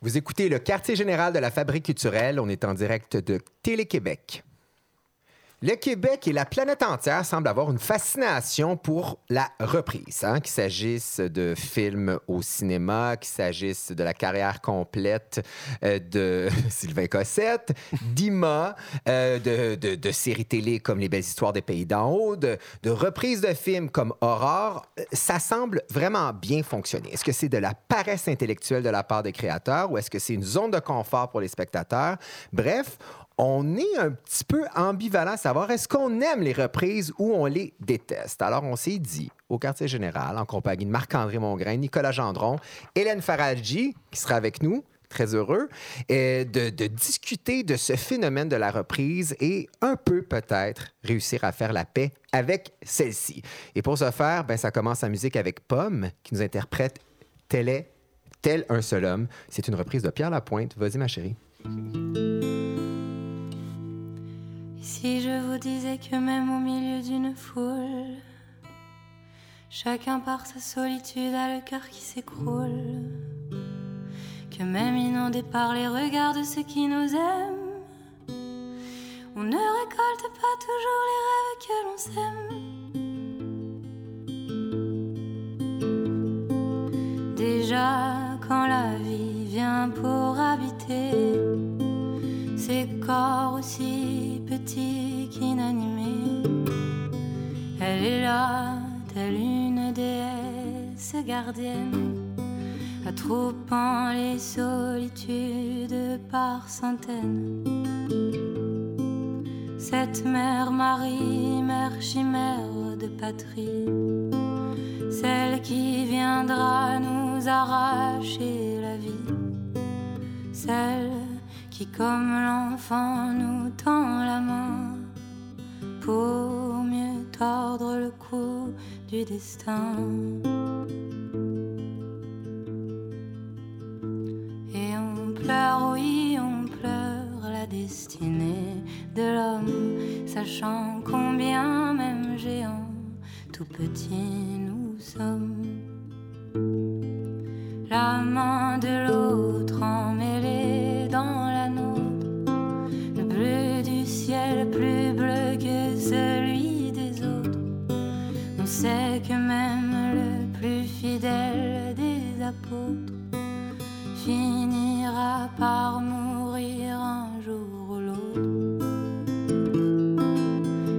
Vous écoutez le quartier général de la Fabrique culturelle. On est en direct de Télé-Québec. Le Québec et la planète entière semblent avoir une fascination pour la reprise, hein, qu'il s'agisse de films au cinéma, qu'il s'agisse de la carrière complète euh, de Sylvain Cossette, d'Ima, euh, de, séries télé comme Les Belles Histoires des Pays d'en haut, de, de reprises de films comme Aurore. Euh, ça semble vraiment bien fonctionner. Est-ce que c'est de la paresse intellectuelle de la part des créateurs ou est-ce que c'est une zone de confort pour les spectateurs? Bref, on est un petit peu ambivalent à savoir est-ce qu'on aime les reprises ou on les déteste? Alors, on s'est dit au quartier général, en compagnie de Marc-André Mongrain, Nicolas Gendron, Hélène Faradji, qui sera avec nous, très heureux, de, discuter de ce phénomène de la reprise et un peu peut-être réussir à faire la paix avec celle-ci. Et pour ce faire, ben, ça commence en musique avec Pomme, qui nous interprète Tel est, tel un seul homme. C'est une reprise de Pierre Lapointe. Vas-y, ma chérie. Si je vous disais que même au milieu d'une foule, chacun par sa solitude a le cœur qui s'écroule, que même inondé par les regards de ceux qui nous aiment, on ne récolte pas toujours les rêves que l'on sème. Déjà, quand la vie vient pour habiter ces corps aussi petits qu'inanimés. Elle est là, telle une déesse gardienne, attroupant les solitudes par centaines. Cette mère Marie, mère chimère de patrie, celle qui viendra nous arracher la vie, celle qui comme l'enfant nous tend la main pour mieux tordre le cou du destin. Et on pleure, oui, on pleure la destinée de l'homme, sachant combien même géant, tout petit nous sommes. La main de l'autre emmêlée On sait que même le plus fidèle des apôtres finira par mourir un jour ou l'autre.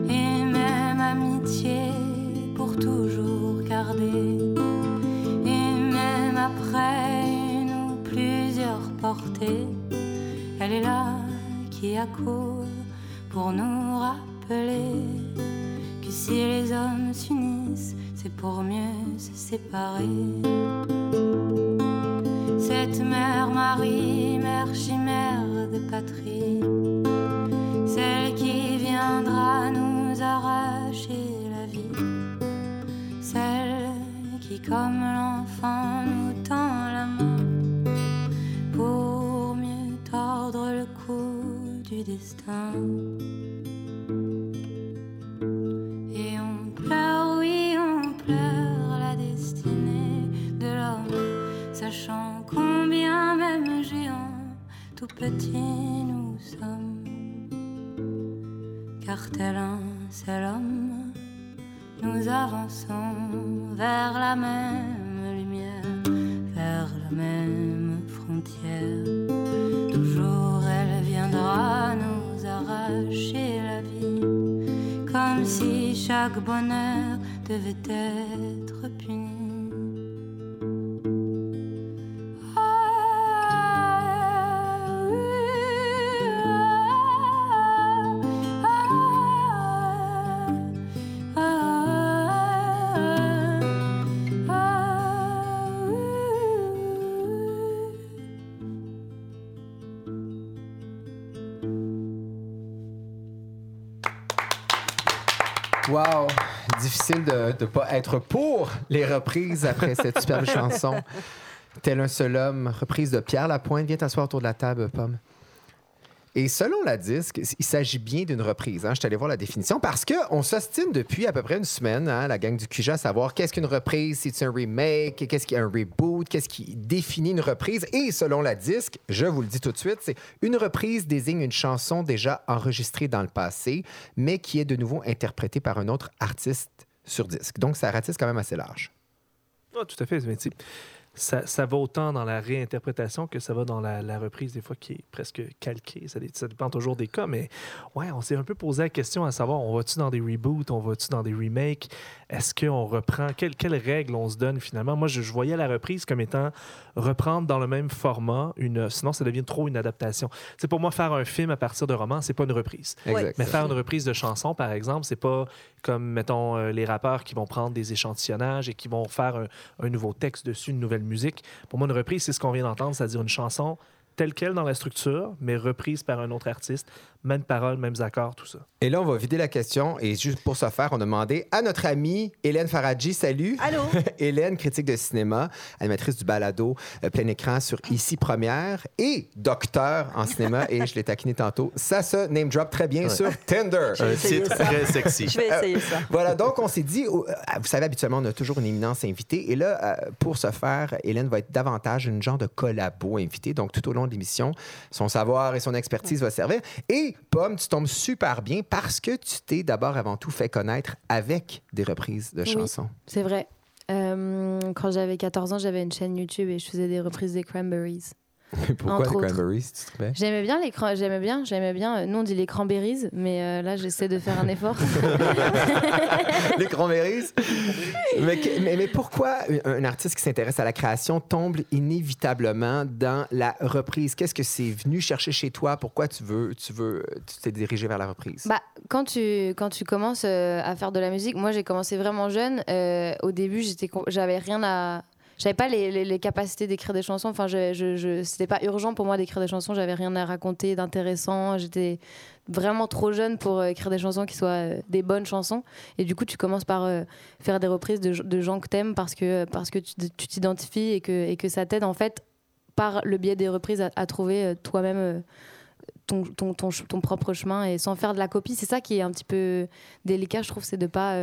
Et même amitié pour toujours garder. Et même après une ou plusieurs portées, elle est là qui accourt pour nous rappeler si les hommes s'unissent, c'est pour mieux se séparer. Cette mère Marie, mère chimère de patrie, celle qui viendra nous arracher la vie, celle qui comme l'enfant nous tend la main pour mieux tordre le cou du destin. La destinée de l'homme, sachant combien même géant, tout petit nous sommes. Car tel un seul homme, nous avançons vers la même lumière, vers la même frontière. Toujours elle viendra nous arracher la vie, comme si chaque bonheur devait être Difficile de ne pas être pour les reprises après cette superbe chanson. Tel un seul homme, reprise de Pierre Lapointe. Viens t'asseoir autour de la table, Pomme. Et selon la disque, il s'agit bien d'une reprise. Hein. Je suis allé voir la définition parce qu'on s'ostine depuis à peu près une semaine, hein, la gang du QJ, à savoir qu'est-ce qu'une reprise, si c'est un remake, qu'est-ce qui est un reboot, qu'est-ce qui définit une reprise. Et selon la disque, je vous le dis tout de suite, c'est une reprise désigne une chanson déjà enregistrée dans le passé, mais qui est de nouveau interprétée par un autre artiste sur disque. Donc, ça ratisse quand même assez large. Ah, tout à fait. Mais, ça, ça, va autant dans la réinterprétation que ça va dans la, reprise, des fois, qui est presque calquée. Ça, ça, dépend toujours des cas, mais ouais, on s'est un peu posé la question à savoir, on va-tu dans des reboots, on va-tu dans des remakes? Est-ce qu'on reprend? quelles règles on se donne finalement? Moi, je, voyais la reprise comme étant reprendre dans le même format, une, sinon ça devient trop une adaptation. C'est pour moi, faire un film à partir de romans, c'est pas une reprise. Mais faire une reprise de chanson, par exemple, c'est pas comme, mettons, euh, les rappeurs qui vont prendre des échantillonnages et qui vont faire un, un nouveau texte dessus, une nouvelle Pour moi, une reprise, c'est ce qu'on vient d'entendre, c'est-à-dire une chanson telle quelle dans la structure, mais reprise par un autre artiste. Mêmes paroles, mêmes accords, tout ça. Et là, on va vider la question. Et juste pour ce faire, on a demandé à notre amie Hélène Faradji. Salut. Allô? Hélène, critique de cinéma, animatrice du balado euh, plein écran sur Ici Première et docteur en cinéma. et je l'ai taquiné tantôt. Ça se name drop très bien sur Tinder. Un titre très sexy. Je vais essayer ça. voilà, donc on s'est dit, euh, vous savez, habituellement, on a toujours une éminence invitée. Et là, euh, pour ce faire, Hélène va être davantage une genre de collabo invité. Donc, tout au long d'émission. Son savoir et son expertise va servir. Et Pomme, tu tombes super bien parce que tu t'es d'abord avant tout fait connaître avec des reprises de chansons. c'est vrai. Euh, quand j'avais 14 ans, j'avais une chaîne YouTube et je faisais des reprises des Cranberries. Pourquoi les cranberries, tu J'aimais bien les j'aimais bien, j'aimais bien. Euh, nous on dit les cranberries, mais euh, là j'essaie de faire un effort. les cranberries? mais, mais, pourquoi un, artiste qui s'intéresse à la création tombe inévitablement dans la reprise? Qu'est-ce que c'est venu chercher chez toi? Pourquoi tu veux, tu veux, tu t'es dirigé vers la reprise? Bah quand tu quand tu commences euh, à faire de la musique, moi j'ai commencé vraiment jeune. au début j'étais, j'avais rien à j'avais pas les, les, capacités d'écrire des chansons. Enfin, je, je, c'était pas urgent pour moi d'écrire des chansons. J'avais rien à raconter d'intéressant. J'étais vraiment trop jeune pour euh, écrire des chansons qui soient euh, des bonnes chansons. Et du coup, tu commences par euh, faire des reprises de, de gens que t'aimes parce que, parce que tu t'identifies et que, et que ça t'aide en fait par le biais des reprises à, trouver toi-même ton, ton, ton, ton, propre chemin et sans faire de la copie. C'est ça qui est un petit peu délicat, je trouve, c'est de pas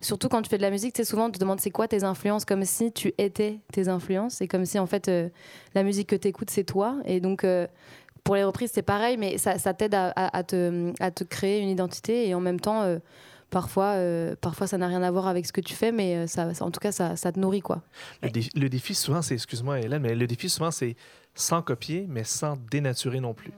surtout quand tu fais de la musique, tu sais, souvent on te demande c'est quoi tes influences, comme si tu étais tes influences, et comme si en fait euh, la musique que tu écoutes c'est toi. Et donc euh, pour les reprises c'est pareil, mais ça, t'aide à, te, à, te, créer une identité et en même temps. Euh, parfois, parfois ça n'a rien à voir avec ce que tu fais, mais ça, en tout cas, ça, ça te nourrit. quoi. Le, défi, souvent, c'est, excuse-moi Hélène, mais le défi souvent, c'est sans copier, mais sans dénaturer non plus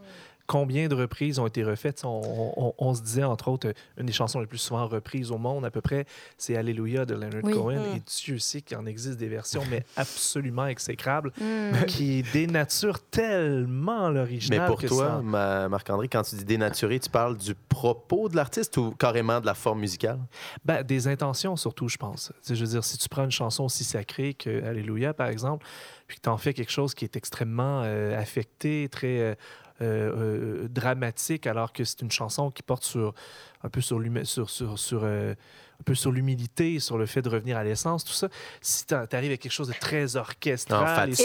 combien de reprises ont été refaites? On, se disait, entre autres, une des chansons les plus souvent reprises au monde, à peu près, c'est Alléluia de Leonard Cohen. Mm. Et Dieu sait qu'il en existe des versions, mais absolument exécrables, mm. qui dénaturent tellement l'original. Mais pour toi, Marc-André, quand tu dis dénaturer, tu parles du propos de l'artiste ou carrément de la forme musicale? Ben, des intentions, surtout, je pense. Je veux dire, si tu prends une chanson aussi sacrée que Alléluia, par exemple, puis que tu en fais quelque chose qui est extrêmement euh, affecté, très euh, dramatique, alors que c'est une chanson qui porte sur un peu sur, sur, sur, sur euh, un peu sur l'humilité, sur le fait de revenir à l'essence, tout ça. Si tu arrives à quelque chose de très orchestral et, et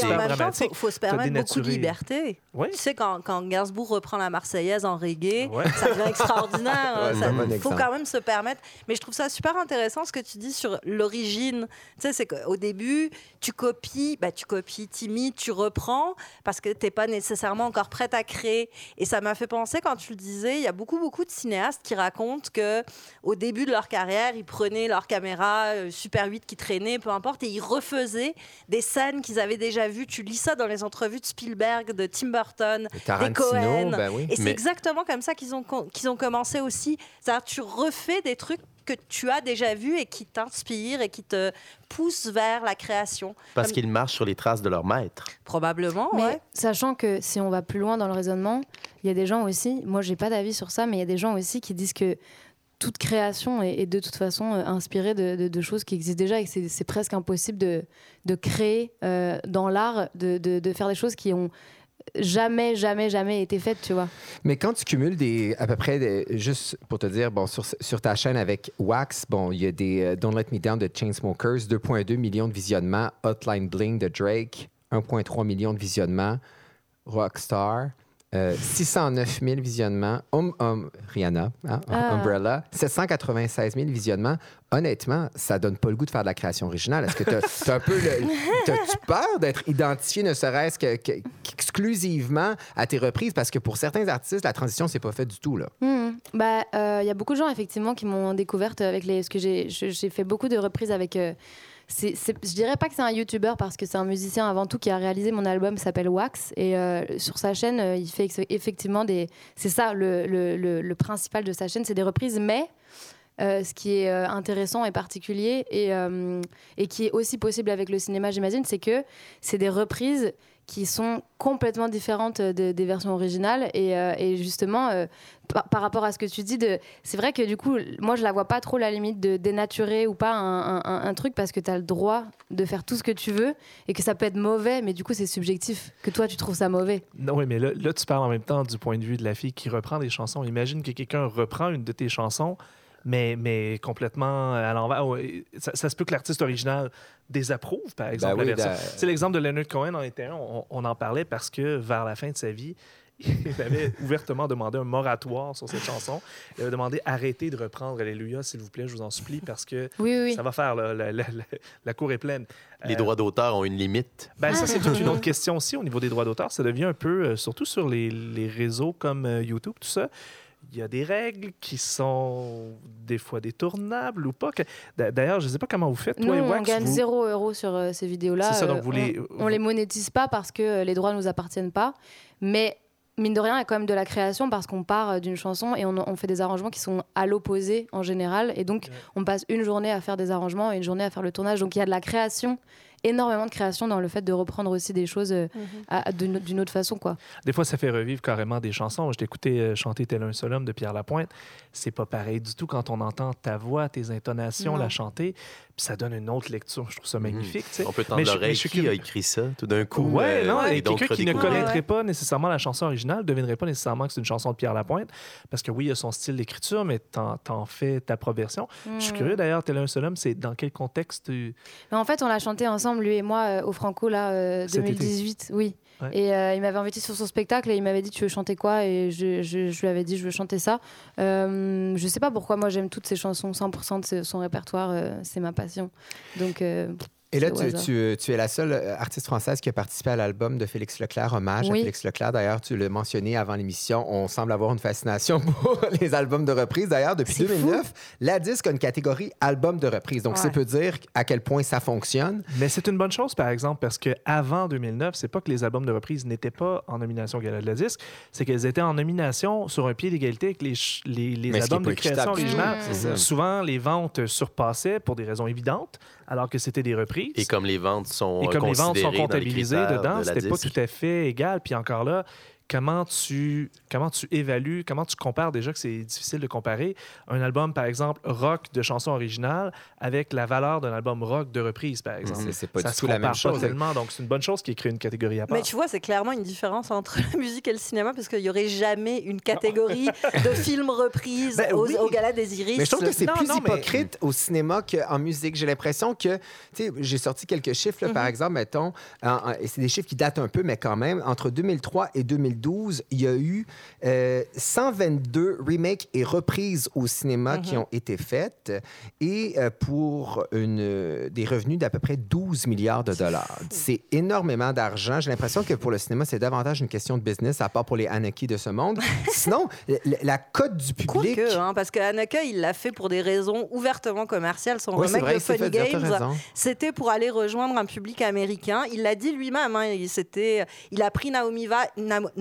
il faut, se permettre beaucoup de liberté. Tu sais, quand, quand Gainsbourg reprend la Marseillaise en reggae, ça devient extraordinaire. Il faut quand même se permettre. Mais je trouve ça super intéressant ce que tu dis sur l'origine. Tu sais, c'est qu'au début, tu copies, bah, tu copies timide, tu reprends parce que tu n'es pas nécessairement encore prête à créer. Et ça m'a fait penser, quand tu le disais, il y a beaucoup, beaucoup de cinéastes qui racontent que au début de leur carrière, ils prenaient leur caméra euh, Super 8 qui traînait, peu importe, et ils refaisaient des scènes qu'ils avaient déjà vues. Tu lis ça dans les entrevues de Spielberg, de Tim Burton, des Cohen. Ben et c'est exactement comme ça qu'ils ont, qu'ils ont commencé aussi. C'est-à-dire, tu refais des trucs que tu as déjà vus et qui t'inspirent et qui te poussent vers la création. Parce qu'ils marchent sur les traces de leur maître. Probablement, mais Sachant que si on va plus loin dans le raisonnement, il y a des gens aussi, moi j'ai pas d'avis sur ça, mais il y a des gens aussi qui disent que toute création est, de toute façon euh, inspirée de, choses qui existent déjà et c'est presque impossible de, créer euh, dans l'art, de, faire des choses qui ont jamais, jamais, jamais été faites, tu vois. Mais quand tu cumules des, à peu près, juste pour te dire, bon, sur, sur, ta chaîne avec Wax, bon, il y a des euh, Don't Let Me Down de Chainsmokers, 2,2 millions de visionnements, Hotline Bling de Drake, 1,3 million de visionnements, Rockstar, 609 000 visionnements. Rihanna, hein, ah. Umbrella, 796 000 visionnements. Honnêtement, ça donne pas le goût de faire de la création originale. Est-ce que tu as, un peu tu peur d'être identifié ne serait-ce qu'exclusivement à tes reprises? Parce que pour certains artistes, la transition, c'est pas fait du tout. Là. Hmm. Bah, il euh, y a beaucoup de gens, effectivement, qui m'ont découverte avec les. ce que j'ai fait beaucoup de reprises avec. Euh, c'est, je dirais pas que c'est un YouTuber parce que c'est un musicien avant tout qui a réalisé mon album s'appelle Wax. Et euh, sur sa chaîne euh, il fait effectivement des c'est ça le, principal de sa chaîne c'est des reprises. Mais euh, ce qui est intéressant et particulier et, et qui est aussi possible avec le cinéma j'imagine c'est que c'est des reprises qui sont complètement différentes des versions originales. Et, euh, justement, euh, par, rapport à ce que tu dis, c'est vrai que du coup, moi, je la vois pas trop la limite de dénaturer ou pas un, un, truc parce que tu as le droit de faire tout ce que tu veux et que ça peut être mauvais, mais du coup, c'est subjectif. Que toi, tu trouves ça mauvais. Non, oui, mais là, là, tu parles en même temps du point de vue de la fille qui reprend des chansons. Imagine que quelqu'un reprend une de tes chansons mais, mais complètement à l'envers. Ça, se peut que l'artiste original désapprouve, par ben exemple, C'est l'exemple de Leonard Cohen en était on, on, en parlait parce que vers la fin de sa vie, il avait ouvertement demandé un moratoire sur cette chanson. Il avait demandé arrêtez de reprendre Alléluia, s'il vous plaît, je vous en supplie, parce que ça va faire la, cour est pleine. Les droits d'auteur ont une limite. Ben, ça, c'est toute une autre question aussi au niveau des droits d'auteur. Ça devient un peu, euh, surtout sur les, réseaux comme euh, YouTube, tout ça il y a des règles qui sont des fois détournables ou pas. D'ailleurs, je ne sais pas comment vous faites, toi Wax, on gagne 0 euros sur euh, ces vidéos-là. ça, donc vous les... On, ne les monétise pas parce que euh, les droits ne nous appartiennent pas. Mais mine de rien, il y a quand même de la création parce qu'on part euh, d'une chanson et on, fait des arrangements qui sont à l'opposé en général. Et donc, on passe une journée à faire des arrangements et une journée à faire le tournage. Donc, il y a de la création énormément de création dans le fait de reprendre aussi des choses euh, mhm. d'une autre façon. Quoi. Des fois, ça fait revivre carrément des chansons. Je t'écoutais euh, chanter Tel un seul homme de Pierre Lapointe. C'est pas pareil du tout quand on entend ta voix, tes intonations, la chanter. Puis ça donne une autre lecture. Je trouve ça mhm. magnifique. On peut tendre l'oreille. Qui a écrit ça tout d'un coup? Ouais, euh, non, et quelqu'un qui ne connaîtrait pas nécessairement la chanson originale ne devinerait pas nécessairement que c'est une chanson de Pierre Lapointe. Parce que oui, il y a son style d'écriture, mais t'en, en fais ta propre version. Je suis curieux d'ailleurs, Tel un seul homme, c'est dans quel contexte En fait, on l'a chanté ensemble, lui et moi, Franco, là, 2018, euh, oui. Et euh, il m'avait invité sur son spectacle et il m'avait dit Tu veux chanter quoi? Et je, je, lui avais dit Je veux chanter ça. Euh, je sais pas pourquoi moi j'aime toutes ces chansons, 100% de son répertoire, euh, c'est ma passion. Donc. Et là, tu, tu, es la seule euh, artiste française qui a participé à l'album de Félix Leclerc, Hommage à Félix Leclerc. D'ailleurs, tu l'as mentionné avant l'émission, on semble avoir une fascination pour les albums de reprise. D'ailleurs, depuis 2009, la disque a une catégorie album de reprise. Donc, ça peut dire à quel point ça fonctionne. Mais c'est une bonne chose, par exemple, parce qu'avant 2009, c'est pas que les albums de reprise n'étaient pas en nomination au Gala de la disque, c'est qu'elles étaient en nomination sur un pied d'égalité avec les, les, les albums de création originale. Souvent, les ventes surpassaient pour des raisons évidentes alors que c'était des reprises. Et comme les ventes sont, et comme les ventes sont comptabilisées dedans, c'était pas tout à fait égal. Puis encore là, comment tu, comment tu évalues, comment tu compares déjà que c'est difficile de comparer un album, par exemple, rock de chansons originales avec la valeur d'un album rock de reprise, par exemple. C'est pas du tout la même chose. Tellement, donc c'est une bonne chose qui crée une catégorie à part. Mais tu vois, c'est clairement une différence entre la musique et le cinéma parce qu'il n'y aurait jamais une catégorie de films reprises ben au, Gala des Iris. Mais je trouve que c'est plus hypocrite au cinéma qu'en musique. J'ai l'impression que, tu sais, j'ai sorti quelques chiffres, par mhm. exemple, mettons, et c'est des chiffres qui datent un peu, mais quand même, entre 2003 et 2012, il y a eu 122 euh, remakes et reprises au cinéma qui mhm. ont été faites et euh, pour une, des revenus d'à peu près 12 milliards de dollars. C'est énormément d'argent. J'ai l'impression que pour le cinéma, c'est davantage une question de business, à part pour les Anaki de ce monde. Sinon, la, cote du public... Hein, parce que il l'a fait pour des raisons ouvertement commerciales. Son remake de Funny Games, c'était pour aller rejoindre un public américain. Il l'a dit lui-même. Hein, il, il a pris Naomi, Va,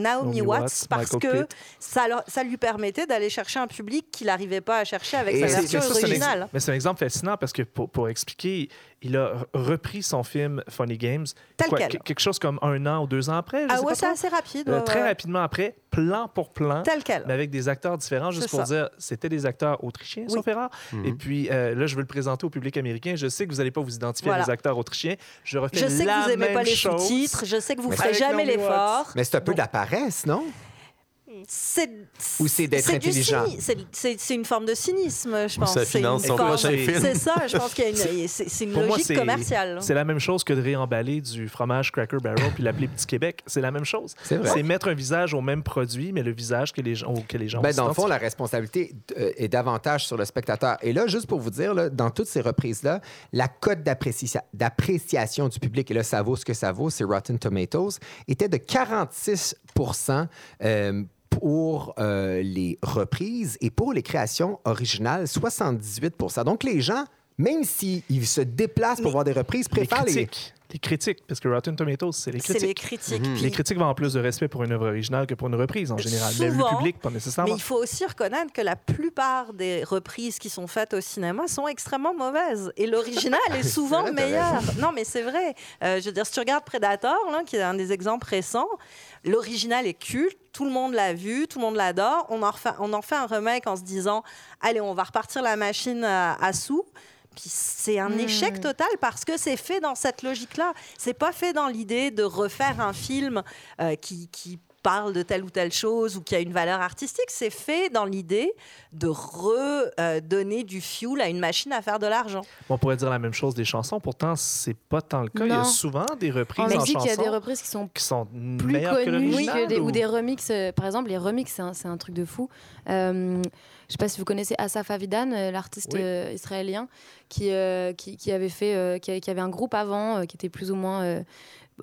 Naomi, Watts, parce que ça, ça, lui permettait d'aller chercher un public qu'il n'arrivait pas à chercher avec sa version originale. Mais c'est un exemple fascinant parce que pour, pour expliquer, il a repris son film Funny Games. quelque chose comme un an ou deux ans après. ah ouais, c'est assez rapide. Euh, très rapidement après, plan pour plan. Tel quel. Mais avec des acteurs différents, juste pour dire, c'était des acteurs autrichiens, sauf erreur. Mhm. Et puis euh, là, je veux le présenter au public américain. Je sais que vous n'allez pas vous identifier à des acteurs autrichiens. Je refais Je sais que vous n'aimez pas les sous-titres. Je sais que vous ne ferez jamais l'effort. Mais c'est un peu de la paresse, non? Ou c'est d'être intelligent? C'est une forme de cynisme, je pense. Ça finance son prochain film. C'est ça, je pense qu'il y a une, c'est une logique commerciale. C'est la même chose que de réemballer du fromage Cracker Barrel puis l'appeler Petit Québec. C'est la même chose. C'est mettre un visage au même produit, mais le visage que les gens, que les gens ben, Dans le fond, la responsabilité euh, est davantage sur le spectateur. Et là, juste pour vous dire, là, dans toutes ces reprises-là, la cote d'appréciation du public, et là, ça vaut ce que ça vaut, c'est Rotten Tomatoes, était de 46 euh, pour euh, les reprises et pour les créations originales, 78% Donc, les gens, même s'ils se déplacent pour voir des reprises, préfèrent les les critiques, parce que Rotten Tomatoes, c'est les critiques. C'est les critiques. Mhm. Les critiques vont avoir plus de respect pour une œuvre originale que pour une reprise en général. mais le public, pas nécessairement. Mais il faut aussi reconnaître que la plupart des reprises qui sont faites au cinéma sont extrêmement mauvaises. Et l'original est souvent meilleur. Non, mais c'est vrai. Euh, je veux dire, si tu regardes Predator, là, qui est un des exemples récents, l'original est culte. Tout le monde l'a vu, tout le monde l'adore. On, en refait, on en fait un remake en se disant, allez, on va repartir la machine à, à sous. Puis c'est un échec hmm. total parce que c'est fait dans cette logique-là. C'est pas fait dans l'idée de refaire un film euh, qui, qui parle de telle ou telle chose ou qui a une valeur artistique. C'est fait dans l'idée de redonner euh, du fuel à une machine à faire de l'argent. On pourrait dire la même chose des chansons, pourtant c'est pas tant le cas. Il y a souvent des reprises en, en chansons. il y a des reprises qui sont, qui sont plus connues que ou... ou... des remixes. Par exemple, les remixes, c'est un, un, truc de fou. Euh, sais pas si vous connaissez Asaf Avidan, l'artiste israélien, qui, qui, qui, avait fait, qui, qui, avait un groupe avant, qui était plus ou moins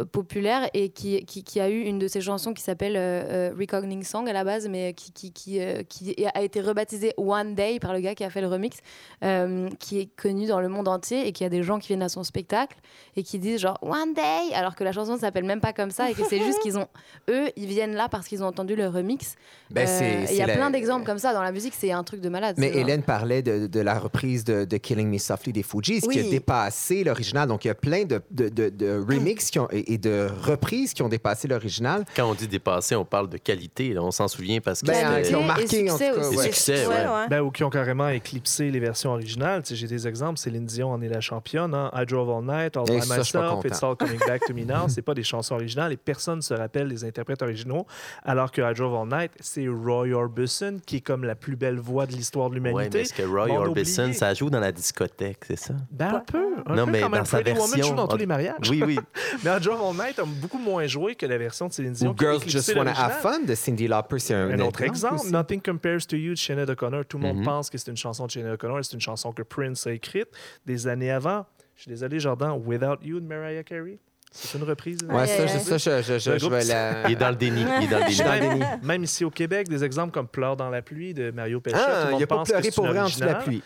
populaire et qui, qui, a eu une de ses chansons qui s'appelle euh, euh Recogning Song à la base, mais qui, qui, qui, euh, qui, a été rebaptisée One Day par le gars qui a fait le remix, euh, qui est connu dans le monde entier et qui a des gens qui viennent à son spectacle et qui disent genre One Day, alors que la chanson ne s'appelle même pas comme ça et que c'est juste qu'ils ont, eux, ils viennent là parce qu'ils ont entendu le remix. Ben il y a plein d'exemples comme ça dans la musique, c'est un truc de malade. Mais Hélène parlait de, de, la reprise de, de, Killing Me Softly des Fujis, qui a dépassé l'original. Donc il y a plein de, de remix qui ont et de reprises qui ont dépassé l'original. Quand on dit dépassé, on parle de qualité. on s'en souvient parce que ben, qui ont marqué en tout cas. succès, Ben, ou qui ont carrément éclipsé les versions originales. J'ai des exemples. Céline Dion en est la championne. Hein? I Drove All Night, All By Myself, It's All Coming Back to Me Now. C'est pas des chansons originales et personne ne se rappelle des interprètes originaux. Alors que I Drove All Night, c'est Roy Orbison qui est comme la plus belle voix de l'histoire de l'humanité. Oui, mais est-ce que Roy Orbison, ça joue dans la discothèque, c'est ça? Ben, un peu. Un non, peu mais dans sa version. Woman joue dans tous les mariages. Oui, oui. mais I All Night a beaucoup moins joué que la version de Céline Dion. Ou Girls Just Wanna Have Fun de Cindy Lauper, c'est un, un, autre exemple. Nothing Compares to You de Sinead O'Connor. Tout le monde mm-hmm. pense que c'est une chanson de Sinead O'Connor. C'est une chanson que Prince a écrite des années avant. Je suis désolé, Jordan. Without You de Mariah Carey. C'est une reprise? Ouais, ça, ça, je, je, je, je vais la... Il est dans le déni. Il est dans le déni. Même ici au Québec, des exemples comme Pleure dans la pluie de Mario Pelchat. Ah, il n'y a pas pleuré pour vrai en dessous de la pluie.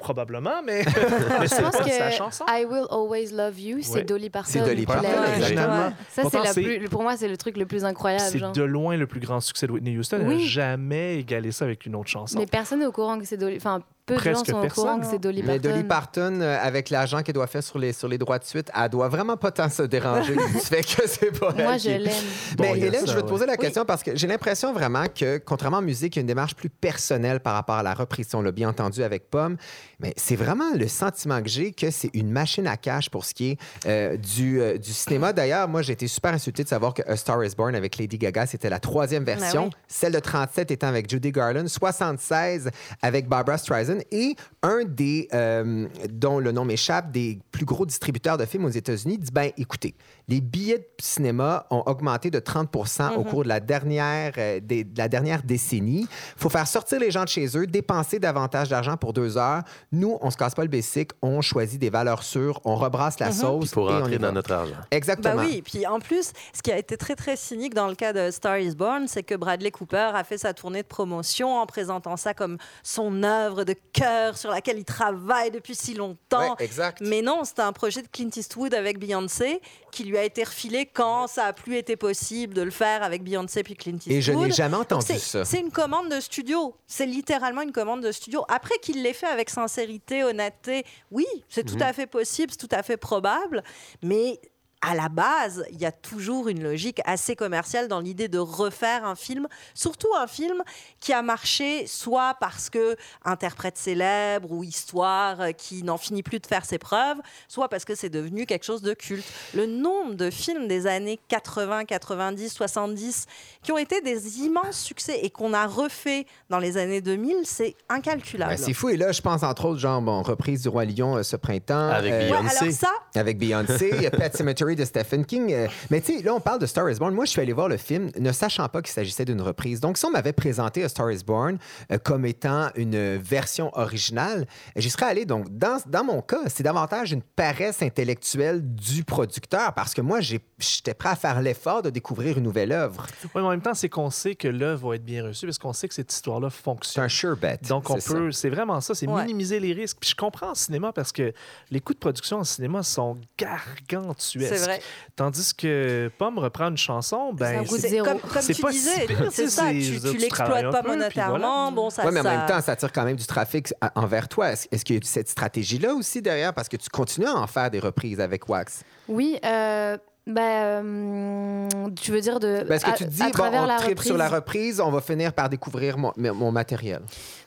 Probablement, mais, mais c'est sa chanson. I Will Always Love You, c'est Dolly Parton. C'est Dolly Parton, exactement. Ça, c'est plus, pour moi, c'est le truc le plus incroyable. C'est de loin le plus grand succès de Whitney Houston. Elle n'a jamais égalé ça avec une autre chanson. Mais personne n'est au courant que c'est Dolly. Enfin, peu de gens sont au courant que c'est Dolly Parton. Mais Dolly Parton, euh, avec l'argent qu'elle doit faire sur les, sur les droits de suite, elle doit vraiment pas tant se déranger du fait que c'est pas Moi, je l'aime. Mais Hélène, je veux te poser la question parce que j'ai l'impression vraiment que, contrairement à la musique, il y a une démarche plus personnelle par rapport à la reprise. On l'a bien entendu avec Pomme. Mais c'est vraiment le sentiment que j'ai que c'est une machine à cash pour ce qui est euh, du, euh, du cinéma. D'ailleurs, moi, j'ai été super insulté de savoir que A Star is Born avec Lady Gaga, c'était la troisième ben version. Celle de 37 étant avec Judy Garland, 76 avec Barbara Streisand et un des, euh, dont le nom m'échappe, des plus gros distributeurs de films aux États-Unis dit ben écoutez, les billets de cinéma ont augmenté de 30% au mhm. cours de la dernière, euh, de la dernière décennie. Il faut faire sortir les gens de chez eux, dépenser davantage d'argent pour deux heures. Nous, on se casse pas le basic, on choisit des valeurs sûres, on rebrasse la mhm. sauce. pour rentrer dans notre argent. Exactement. Bah oui, puis en plus, ce qui a été très, très cynique dans le cas de Star is Born, c'est que Bradley Cooper a fait sa tournée de promotion en présentant ça comme son œuvre de cœur sur laquelle il travaille depuis si longtemps. exact. Mais non, c'était un projet de Clint Eastwood avec Beyoncé qui lui a été refilé quand ça a plus été possible de le faire avec Beyoncé puis Clint Eastwood. Et je n'ai jamais entendu ça. C'est une commande de studio. C'est littéralement une commande de studio. Après qu'il l'ait fait avec sincérité, honnêteté, oui, c'est tout mhm. à fait possible, c'est tout à fait probable. Mais à la base, il y a toujours une logique assez commerciale dans l'idée de refaire un film, surtout un film qui a marché soit parce que interprète célèbre ou histoire euh, qui n'en finit plus de faire ses preuves, soit parce que c'est devenu quelque chose de culte. Le nombre de films des années 80, 90, 70 qui ont été des immenses succès et qu'on a refait dans les années 2000, c'est incalculable. c'est fou. Et là, je pense entre autres, genre, bon, reprise du Roi Lion euh, ce printemps. Avec euh, Beyoncé. ça... Avec Beyoncé, Pet Cemetery de Stephen King. Euh, mais tu sais, là, on parle de Star is Born. Moi, je suis allé voir le film ne sachant pas qu'il s'agissait d'une reprise. Donc, si on m'avait présenté A Star is Born euh, comme étant une version originale, j'y serais allé. Donc, dans, dans mon cas, c'est davantage une paresse intellectuelle du producteur parce que moi, j'étais prêt à faire l'effort de découvrir une nouvelle œuvre. Oui, mais en même temps, c'est qu'on sait que l'œuvre va être bien reçue parce qu'on sait que cette histoire-là fonctionne. C'est un sure bet. Donc, on peut, c'est vraiment ça, c'est minimiser les risques. Puis je comprends en cinéma parce que les coûts de production en cinéma sont gargantuesques. C'est vrai. Tandis que Pomme reprend une chanson, ben c'est comme, comme tu pas disais, c'est ça, tu, tu l'exploites pas monétairement, bon ça. Oui, mais en même temps, ça tire quand même du trafic envers toi. Est-ce qu'il y a cette stratégie-là aussi derrière? Parce que tu continues à en faire des reprises avec Wax? Oui. Euh... Ben, tu veux dire de. Parce que tu te dis, bon, on la reprise... sur la reprise, on va finir par découvrir mon, mon matériel?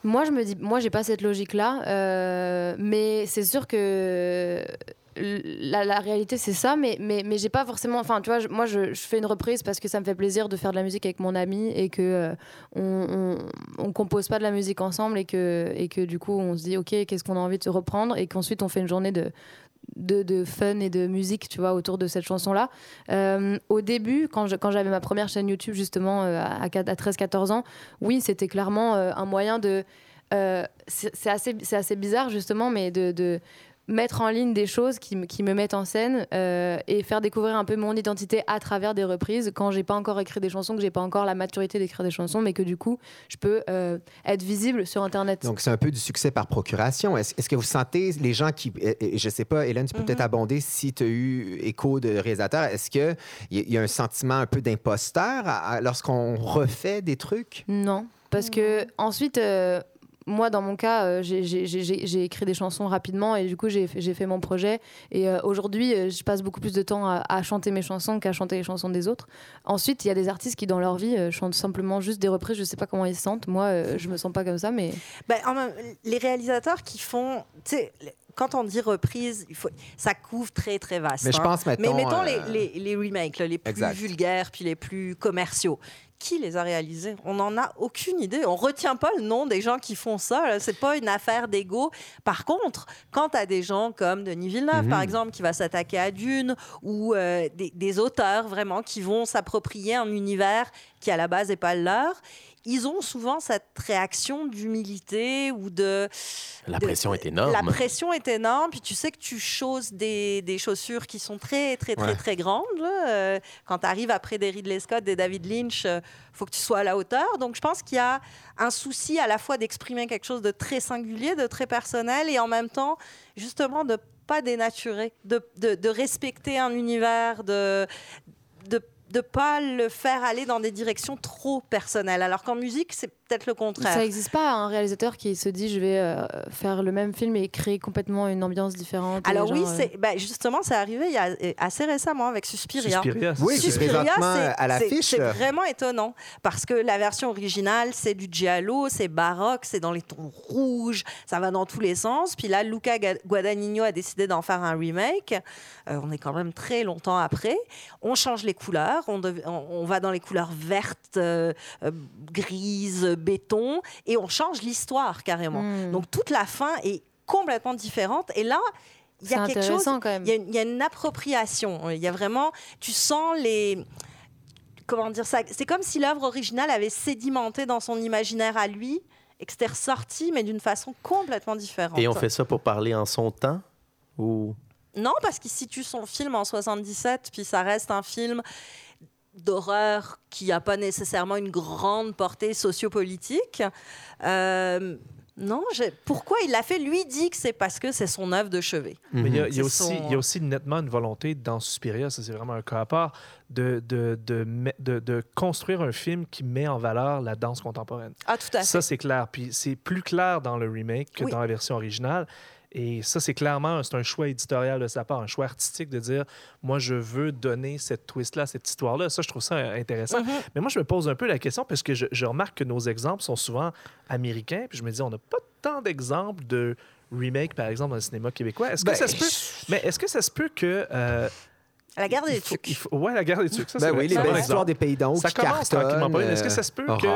Moi, je me dis, moi, j'ai pas cette logique-là, euh, mais c'est sûr que la, réalité, c'est ça, mais, mais, mais j'ai pas forcément. Enfin, tu vois, moi, je, fais une reprise parce que ça me fait plaisir de faire de la musique avec mon ami et que euh, on, on, compose pas de la musique ensemble et que, et que du coup, on se dit, OK, qu'est-ce qu'on a envie de se reprendre et qu'ensuite, on fait une journée de, de, de, fun et de musique, tu vois, autour de cette chanson-là. Euh, au début, quand, quand j'avais ma première chaîne YouTube, justement, euh, à, à 13-14 ans, oui, c'était clairement un moyen de. c'est assez, assez bizarre, justement, mais de mettre en ligne des choses qui, qui me mettent en scène euh, et faire découvrir un peu mon identité à travers des reprises quand j'ai pas encore écrit des chansons, que j'ai pas encore la maturité d'écrire des chansons, mais que du coup, je peux euh, être visible sur Internet. Donc, c'est un peu du succès par procuration. Est-ce que vous sentez les gens qui. Je sais pas, Hélène, tu peux peut-être mhm. abonder si tu as eu écho de réalisateur. Est-ce qu'il y, y a un sentiment un peu d'imposteur lorsqu'on refait des trucs? Non. Parce que ensuite, euh, moi, dans mon cas, euh, j'ai écrit des chansons rapidement et du coup, j'ai fait mon projet. Et euh, aujourd'hui, euh, je passe beaucoup plus de temps à, chanter mes chansons qu'à chanter les chansons des autres. Ensuite, il y a des artistes qui, dans leur vie, chantent simplement juste des reprises. Je sais pas comment ils se sentent. Moi, je me sens pas comme ça, mais. Ben, les réalisateurs qui font. Quand on dit reprise, il faut, ça couvre très très vaste. Mais je pense hein. Mais mettons les, les, remakes, les plus vulgaires puis les plus commerciaux qui les a réalisés? On n'en a aucune idée. On retient pas le nom des gens qui font ça. C'est pas une affaire d'ego. Par contre, quand tu as des gens comme Denis Villeneuve, par mhm. exemple, qui va s'attaquer à Dune, ou euh, des, des, auteurs vraiment qui vont s'approprier un univers qui à la base n'est pas le leur, ils ont souvent cette réaction d'humilité ou de... La pression est énorme. La pression est énorme, puis tu sais que tu choses des, des chaussures qui sont très, très, très, très grandes. Euh, quand tu arrives après des Ridley Scott, des David Lynch, il euh, faut que tu sois à la hauteur. Donc je pense qu'il y a un souci à la fois d'exprimer quelque chose de très singulier, de très personnel, et en même temps, justement, de pas dénaturer, de, de, de respecter un univers, de, de de pas le faire aller dans des directions trop personnelles. Alors qu'en musique, c'est peut-être le contraire. Ça n'existe pas un réalisateur qui se dit je vais euh, faire le même film et créer complètement une ambiance différente. Alors oui, euh, c'est bah, justement c'est arrivé il y a euh, assez récemment avec Suspiria. Suspiria, oui, Suspiria, à l'affiche. C'est vraiment étonnant parce que la version originale c'est du giallo, c'est baroque, c'est dans les tons rouges, ça va dans tous les sens. Puis là, Luca Guadagnino a décidé d'en faire un remake. on est quand même très longtemps après. On change les couleurs, on, on va dans les couleurs vertes, grises béton et on change l'histoire carrément. Hmm. Donc toute la fin est complètement différente. Et là, il y a quelque chose. Il y, a une appropriation. Il y a vraiment. Tu sens les. Comment dire ça? C'est comme si l'œuvre originale avait sédimenté dans son imaginaire à lui et que c'était ressorti, mais d'une façon complètement différente. Et on fait ça pour parler en son temps ou? Non, parce qu'il situe son film en 77, puis ça reste un film d'horreur qui n'a pas nécessairement une grande portée sociopolitique. Euh, non, pourquoi il l'a fait Lui dit que c'est parce que c'est son œuvre de chevet? Mais il y, a, aussi, il y a aussi nettement une volonté dans Suspiria, ça c'est vraiment un cas à part, de, de, de, de, construire un film qui met en valeur la danse contemporaine. Ah, tout à fait. Ça c'est clair. Puis c'est plus clair dans le remake que dans la version originale. Et ça, c'est clairement c'est un choix éditorial de sa part, un choix artistique de dire moi, je veux donner cette twist-là, cette histoire-là. Ça, je trouve ça intéressant. Mm-hmm. Mais moi, je me pose un peu la question parce que je, je, remarque que nos exemples sont souvent américains. Puis je me dis, on n'a pas tant d'exemples de remake, par exemple, dans le cinéma québécois. Est-ce que ben, ça se peut? Mais est-ce que ça se peut que. Euh, la guerre des trucs. Oui, la guerre des trucs. Ça, ben oui, les belles histoires des pays d'en Ça commence tranquillement Est-ce que ça se peut que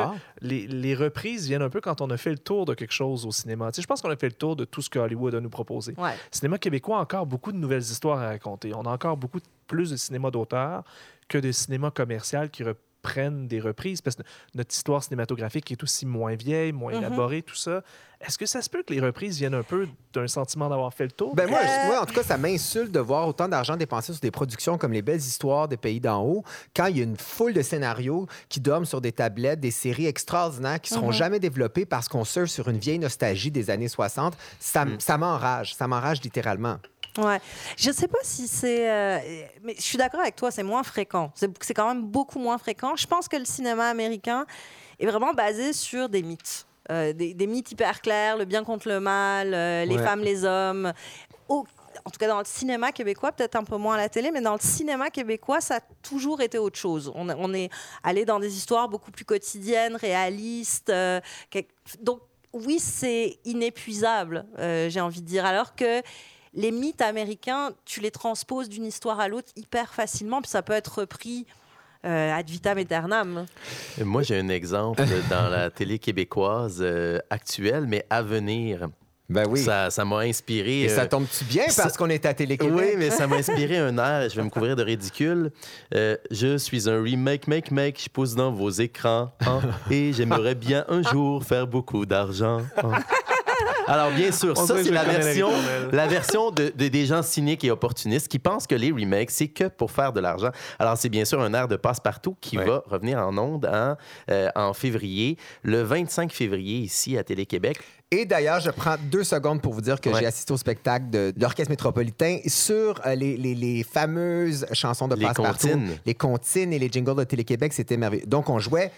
les, les, reprises viennent un peu quand on a fait le tour de quelque chose au cinéma? Tu sais, je pense qu'on a fait le tour de tout ce que Hollywood a nous proposé. Ouais. cinéma québécois a encore beaucoup de nouvelles histoires à raconter. On a encore beaucoup plus de cinéma d'auteur que de cinéma commercial qui, prennent des reprises, parce que notre histoire cinématographique est aussi moins vieille, moins mhm. élaborée, tout ça. Est-ce que ça se peut que les reprises viennent un peu d'un sentiment d'avoir fait le tour? Ben moi, en tout cas, ça m'insulte de voir autant d'argent dépensé sur des productions comme Les Belles Histoires des Pays d'en haut, quand il y a une foule de scénarios qui dorment sur des tablettes, des séries extraordinaires qui seront mhm. jamais développées parce qu'on surfe sur une vieille nostalgie des années 60. Ça, mm. ça m'enrage, ça m'enrage littéralement. Ouais. Je ne sais pas si c'est. Euh, mais je suis d'accord avec toi, c'est moins fréquent. C'est quand même beaucoup moins fréquent. Je pense que le cinéma américain est vraiment basé sur des mythes. Euh, des, mythes hyper clairs, le bien contre le mal, euh, les femmes, les hommes. en tout cas, dans le cinéma québécois, peut-être un peu moins à la télé, mais dans le cinéma québécois, ça a toujours été autre chose. On, on est allé dans des histoires beaucoup plus quotidiennes, réalistes. donc, oui, c'est inépuisable, j'ai envie de dire. Alors que les mythes américains, tu les transposes d'une histoire à l'autre hyper facilement, puis ça peut être repris euh, ad vitam aeternam. Moi, j'ai un exemple dans la télé québécoise euh, actuelle, mais à venir. Ben oui. Ça, m'a inspiré. Et ça euh, tombe-tu bien parce qu'on est à Télé-Québec? Oui, mais ça m'a inspiré un air. Je vais me couvrir de ridicule. je suis un remake, make, make. Je pose dans vos écrans. Hein, et j'aimerais bien un jour faire beaucoup d'argent. Hein. Alors, bien sûr, ça, c'est la version, la version de, des gens cyniques et opportunistes qui pensent que les remakes, c'est que pour faire de l'argent. Alors, c'est bien sûr un air de passe-partout qui va revenir en ondes en, euh, en février, le 25 février, ici à Télé-Québec. Et d'ailleurs, je prends deux secondes pour vous dire que j'ai assisté au spectacle de, l'Orchestre métropolitain sur euh, les, les, les, fameuses chansons de passe-partout. Les comptines et les jingles de Télé-Québec, c'était merveilleux. Donc, on jouait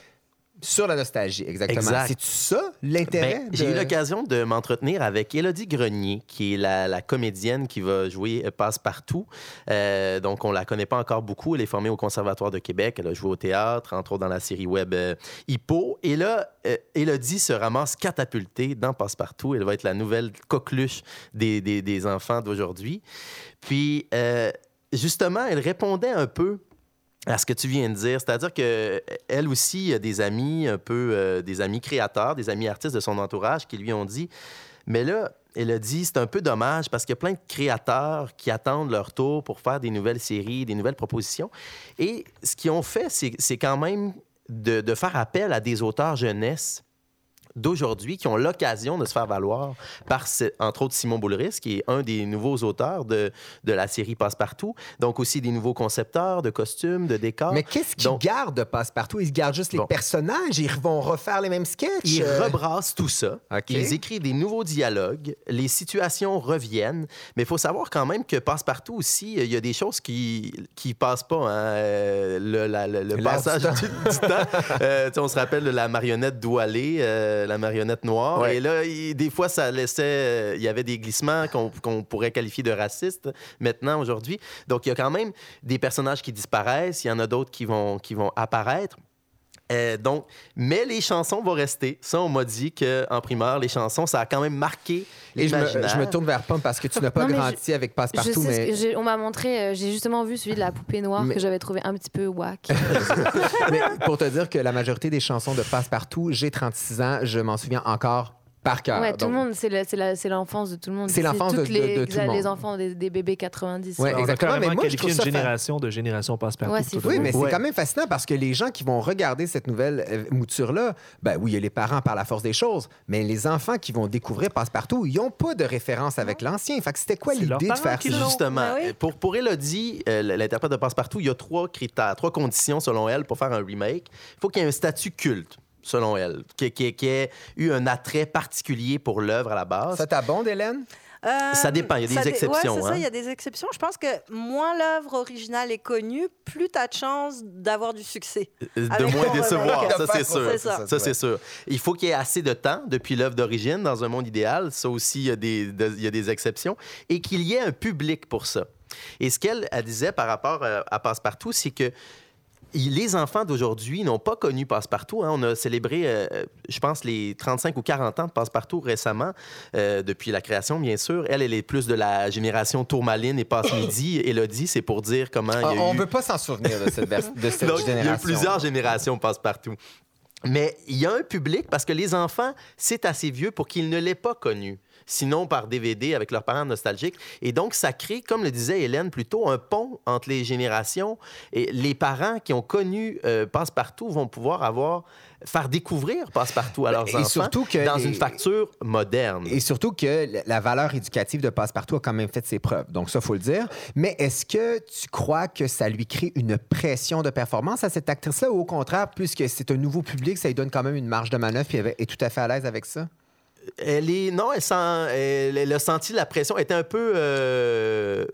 sur la nostalgie, exactement. C'est ça l'intérêt? Ben, j'ai eu l'occasion de m'entretenir avec Élodie Grenier, qui est la, comédienne qui va jouer euh, Passe-Partout. Euh, donc, on la connaît pas encore beaucoup. Elle est formée au Conservatoire de Québec. Elle a joué au théâtre, entre autres dans la série web euh, Hippo. Et là, Élodie se ramasse catapultée dans Passe-Partout. Elle va être la nouvelle coqueluche des, des, des enfants d'aujourd'hui. Puis, justement, elle répondait un peu à ce que tu viens de dire. C'est-à-dire qu'elle aussi a des amis, un peu euh, des amis créateurs, des amis artistes de son entourage qui lui ont dit Mais là, elle a dit c'est un peu dommage parce qu'il y a plein de créateurs qui attendent leur tour pour faire des nouvelles séries, des nouvelles propositions. Et ce qu'ils ont fait, c'est quand même de faire appel à des auteurs jeunesse d'aujourd'hui qui ont l'occasion de se faire valoir par, entre autres, Simon Boulris, qui est un des nouveaux auteurs de, de la série Passepartout. Donc aussi des nouveaux concepteurs de costumes, de décors. Mais qu'est-ce qu'ils gardent de Passepartout? Ils gardent juste les personnages? Ils vont refaire les mêmes sketchs? Ils rebrassent tout ça. Ils écrivent des nouveaux dialogues. Les situations reviennent. Mais il faut savoir quand même que Passepartout aussi, il y a des choses qui qui passent pas. Hein? Euh, le, le, passage du, temps. Euh, on se rappelle de la marionnette Doualé. Euh, la marionnette noire. Et là, des fois, ça laissait. Euh, il y avait des glissements qu'on pourrait qualifier de racistes maintenant, aujourd'hui. Donc, il y a quand même des personnages qui disparaissent. Il y en a d'autres qui vont, qui vont apparaître. Euh, donc, mais les chansons vont rester. Ça, on m'a dit qu'en primaire, les chansons, ça a quand même marqué Et je me, je me, tourne vers Pomme parce que tu n'as pas grandi avec Passepartout. Mais... on m'a montré, euh, j'ai justement vu celui de la poupée noire que j'avais trouvé un petit peu whack. mais pour te dire que la majorité des chansons de Passepartout, j'ai 36 ans, je m'en souviens encore par cœur. Ouais, tout le monde, c'est l'enfance de tout le monde. C'est l'enfance de, les, de, tout le monde. Les enfants des, bébés 90. Oui, exactement. Mais moi, je trouve une génération de génération passe-partout. Ouais, oui, mais c'est quand même fascinant parce que les gens qui vont regarder cette nouvelle euh, mouture-là, ben oui, il y a les parents par la force des choses, mais les enfants qui vont découvrir passe-partout, ils n'ont pas de référence avec l'ancien. Fait que c'était quoi l'idée de faire ça? Justement, ben pour, pour Elodie, euh, l'interprète de passe-partout, il y a trois critères, trois conditions selon elle pour faire un remake. Il faut qu'il y ait un statut culte selon elle, qui, qui, ait eu un attrait particulier pour l'œuvre à la base. Ça t'abonde, Hélène? Euh, ça dépend, il y a des exceptions. Oui, c'est ça, il y a des exceptions. Je pense que moins l'œuvre originale est connue, plus tu as de chances d'avoir du succès. Euh, de moins décevoir, ça c'est sûr. Ça, c'est sûr. Il faut qu'il y ait assez de temps depuis l'œuvre d'origine dans un monde idéal. Ça aussi, il y a des, il y a des exceptions. Et qu'il y ait un public pour ça. Et ce qu'elle disait par rapport euh, à Passepartout, c'est que les enfants d'aujourd'hui n'ont pas connu Passepartout. Hein. On a célébré, euh, je pense, les 35 ou 40 ans de Passepartout récemment, euh, depuis la création, bien sûr. Elle, elle est plus de la génération Tourmaline et Passe-Midi. Elodie, c'est pour dire comment il y a On ne veut pas s'en souvenir de cette, de cette génération. Il y a plusieurs générations Passepartout. Mais il y a un public parce que les enfants, c'est assez vieux pour qu'ils ne l'aient pas connu sinon par DVD avec leurs parents nostalgiques. Et donc, ça crée, comme le disait Hélène plutôt, un pont entre les générations. Et les parents qui ont connu euh, Passepartout vont pouvoir avoir faire découvrir Passepartout à leurs et enfants surtout que, dans une facture moderne. Et surtout que la valeur éducative de Passepartout a quand même fait ses preuves. Donc ça, faut le dire. Mais est-ce que tu crois que ça lui crée une pression de performance à cette actrice-là? Ou au contraire, puisque c'est un nouveau public, ça lui donne quand même une marge de manœuvre et elle est tout à fait à l'aise avec ça? Elle est. Non, elle, sent, elle, a senti la pression. Elle était un peu. Euh,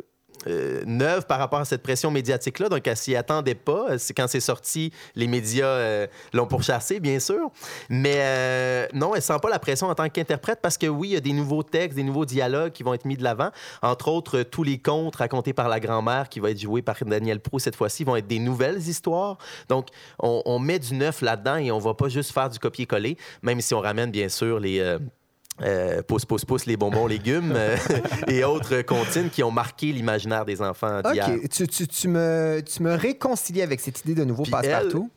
euh, neuve par rapport à cette pression médiatique-là. Donc, elle s'y attendait pas. C'est quand c'est sorti, les médias euh, l'ont pourchassé, bien sûr. Mais non, elle sent pas la pression en tant qu'interprète parce que oui, il y a des nouveaux textes, des nouveaux dialogues qui vont être mis de l'avant. Entre autres, tous les contes racontés par la grand-mère qui va être joué par Daniel Pro cette fois-ci vont être des nouvelles histoires. Donc, on, on met du neuf là-dedans et on va pas juste faire du copier-coller, même si on ramène bien sûr les euh, pousse, pousse, pousse, les bonbons, légumes euh, et autres comptines qui ont marqué l'imaginaire des enfants d'hier. OK. Tu, tu, tu, me, tu me réconcilies avec cette idée de nouveau passe-partout?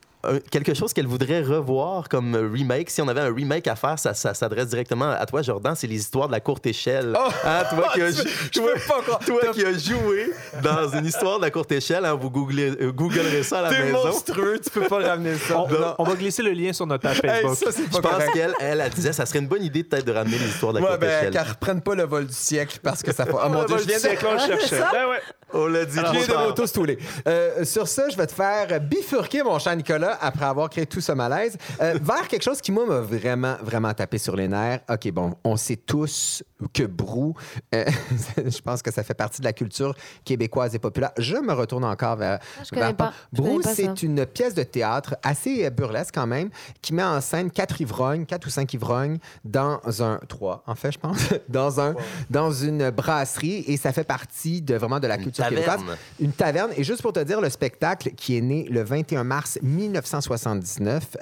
Quelque chose qu'elle voudrait revoir comme remake. Si on avait un remake à faire, ça, s'adresse directement à toi, Jordan. C'est les histoires de la courte échelle. Oh! Hein, toi qui as, qui as joué dans une histoire de la courte échelle, hein, vous googlez, euh, googlerez ça à la maison. monstrueux, tu peux pas ramener ça. On, va glisser le lien sur notre page Facebook. Je pense qu'elle, elle, elle, disait, ça serait une bonne idée peut-être de ramener les histoires de la ouais, courte ben, échelle. Qu'elle reprenne pas le vol du siècle parce que ça fait. Oh mon dieu, je viens de. on cherchait. Ben ouais. On l'a dit. Je viens de m'auto-stouler. Euh, sur ça, je vais te faire bifurquer, mon cher Nicolas, après avoir créé tout ce malaise, euh, vers quelque chose qui, moi, m'a vraiment, vraiment tapé sur les nerfs. OK, bon, on sait tous que Brou, euh, je pense que ça fait partie de la culture québécoise et populaire. Je me retourne encore vers. Ah, je vers pas. Brou, c'est une pièce de théâtre assez burlesque quand même, qui met en scène quatre ivrognes, quatre ou cinq ivrognes, dans un. Trois, en fait, je pense. dans, un, dans une brasserie. Et ça fait partie de vraiment de la culture québécoise. Une taverne. Et juste pour te dire, le spectacle qui est né le 21 mars 1979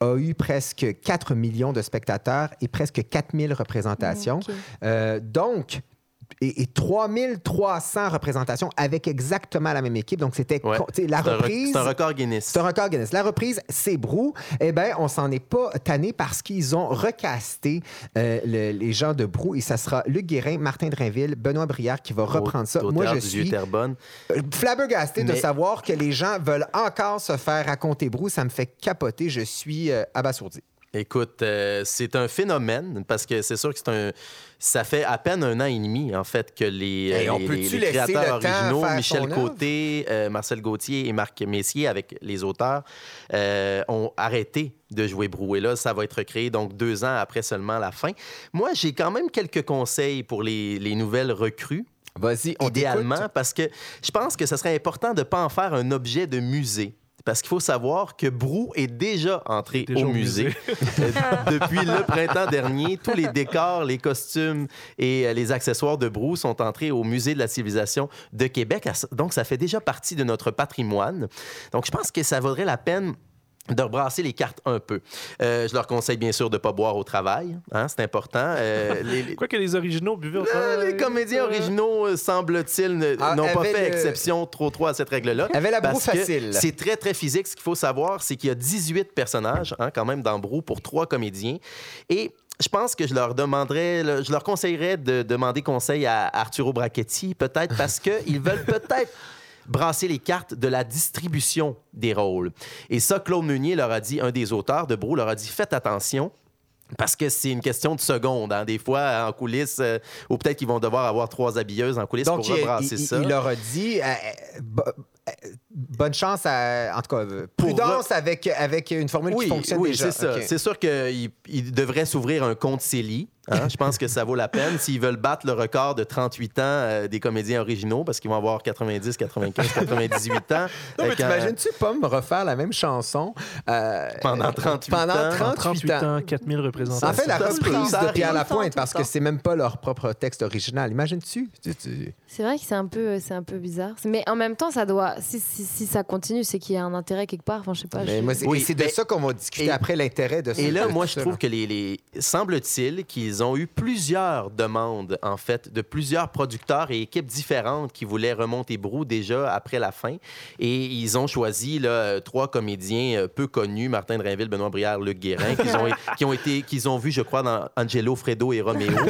a eu presque 4 millions de spectateurs et presque 4000 représentations. Euh, donc, et, 3300 représentations avec exactement la même équipe. Donc, c'était la reprise. C'est un record Guinness. C'est un record Guinness. La reprise, c'est Brou. Eh bien, on s'en est pas tanné parce qu'ils ont recasté euh, les gens de Brou et ça sera Luc Guérin, Martin Drainville, Benoît Brière qui va reprendre ça. Moi, je suis euh, flabbergasté de savoir que les gens veulent encore se faire raconter Brou. Ça me fait capoter. Je suis euh, abasourdi. Écoute, euh, c'est un phénomène parce que c'est sûr que c'est un. Ça fait à peine un an et demi, en fait, que les, les, créateurs originaux, Michel Côté, euh, Marcel Gauthier et Marc Messier, avec les auteurs, euh, ont arrêté de jouer Brouet. Là, ça va être recréé donc deux ans après seulement la fin. Moi, j'ai quand même quelques conseils pour les, nouvelles recrues. Vas-y, Idéalement, parce que je pense que ce serait important de ne pas en faire un objet de musée parce qu'il faut savoir que Brou est déjà entré au musée, depuis le printemps dernier. Tous les décors, les costumes et euh, les accessoires de Brou sont entrés au musée de la civilisation de Québec. Donc, ça fait déjà partie de notre patrimoine. Donc, je pense que ça vaudrait la peine de rebrasser les cartes un peu. Euh, je leur conseille bien sûr de ne pas boire au travail, hein, c'est important. Euh, les, Quoi que les originaux buvaient au travail. les comédiens originaux, euh, semble-t-il, ah, n'ont pas fait exception trop trop à cette règle-là. Avait la broue facile. C'est très très physique. Ce qu'il faut savoir, c'est qu'il y a 18 personnages hein, quand même dans Brou pour trois comédiens. Et je pense que je leur demanderais, je leur conseillerais de demander conseil à Arturo Brachetti, peut-être parce qu'ils veulent peut-être brasser les cartes de la distribution des rôles. Et ça, Claude Meunier leur a dit, un des auteurs de Brou leur a dit, faites attention. Parce que c'est une question de secondes. Hein. Des fois, en coulisses, euh, ou peut-être qu'ils vont devoir avoir trois habilleuses en coulisses pour rebrasser ça. Il leur a dit euh, euh, bonne chance, à, en tout cas, prudence avec, avec une formule qui fonctionne oui, déjà. c'est ça. C'est sûr qu'il devrait s'ouvrir un compte CELI Hein? Je pense que ça vaut la peine. S'ils veulent battre le record de 38 ans euh, des comédiens originaux, parce qu'ils vont avoir 90, 95, 98 ans. Non, mais t'imagines-tu pas me refaire la même chanson euh, pendant 38 pendant 38 ans? 4000 représentants. En fait, la reprise de Pierre Lapointe, parce que c'est même pas leur propre texte original. Imagines-tu? C'est vrai que c'est un, peu, un peu bizarre. Mais en même temps, ça doit, si, si, ça continue, c'est qu'il y a un intérêt quelque part. Enfin, je sais pas. oui, c'est de ça qu'on va discuter après l'intérêt de ça. Et là, moi, je trouve que les, les... semble-t-il qu'ils ils ont eu plusieurs demandes, en fait, de plusieurs producteurs et équipes différentes qui voulaient remonter Brou déjà après la fin. Et ils ont choisi là, trois comédiens euh, peu connus, Martin de Rainville, Benoît Brière, Luc Guérin, qu'ils ont, qui ont été, qu'ils ont vu, je crois, dans Angelo, Fredo et Roméo.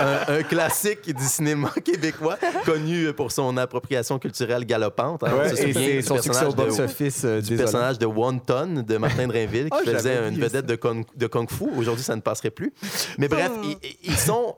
un, un, classique du cinéma québécois, connu pour son appropriation culturelle galopante. Hein, et son succès au box-office euh, du personnage de Wonton de Martin de Rainville, qui oh, faisait une vedette de, kung, de Kung Fu. Aujourd'hui, ça ne passerait plus. Mais bref, ils, sont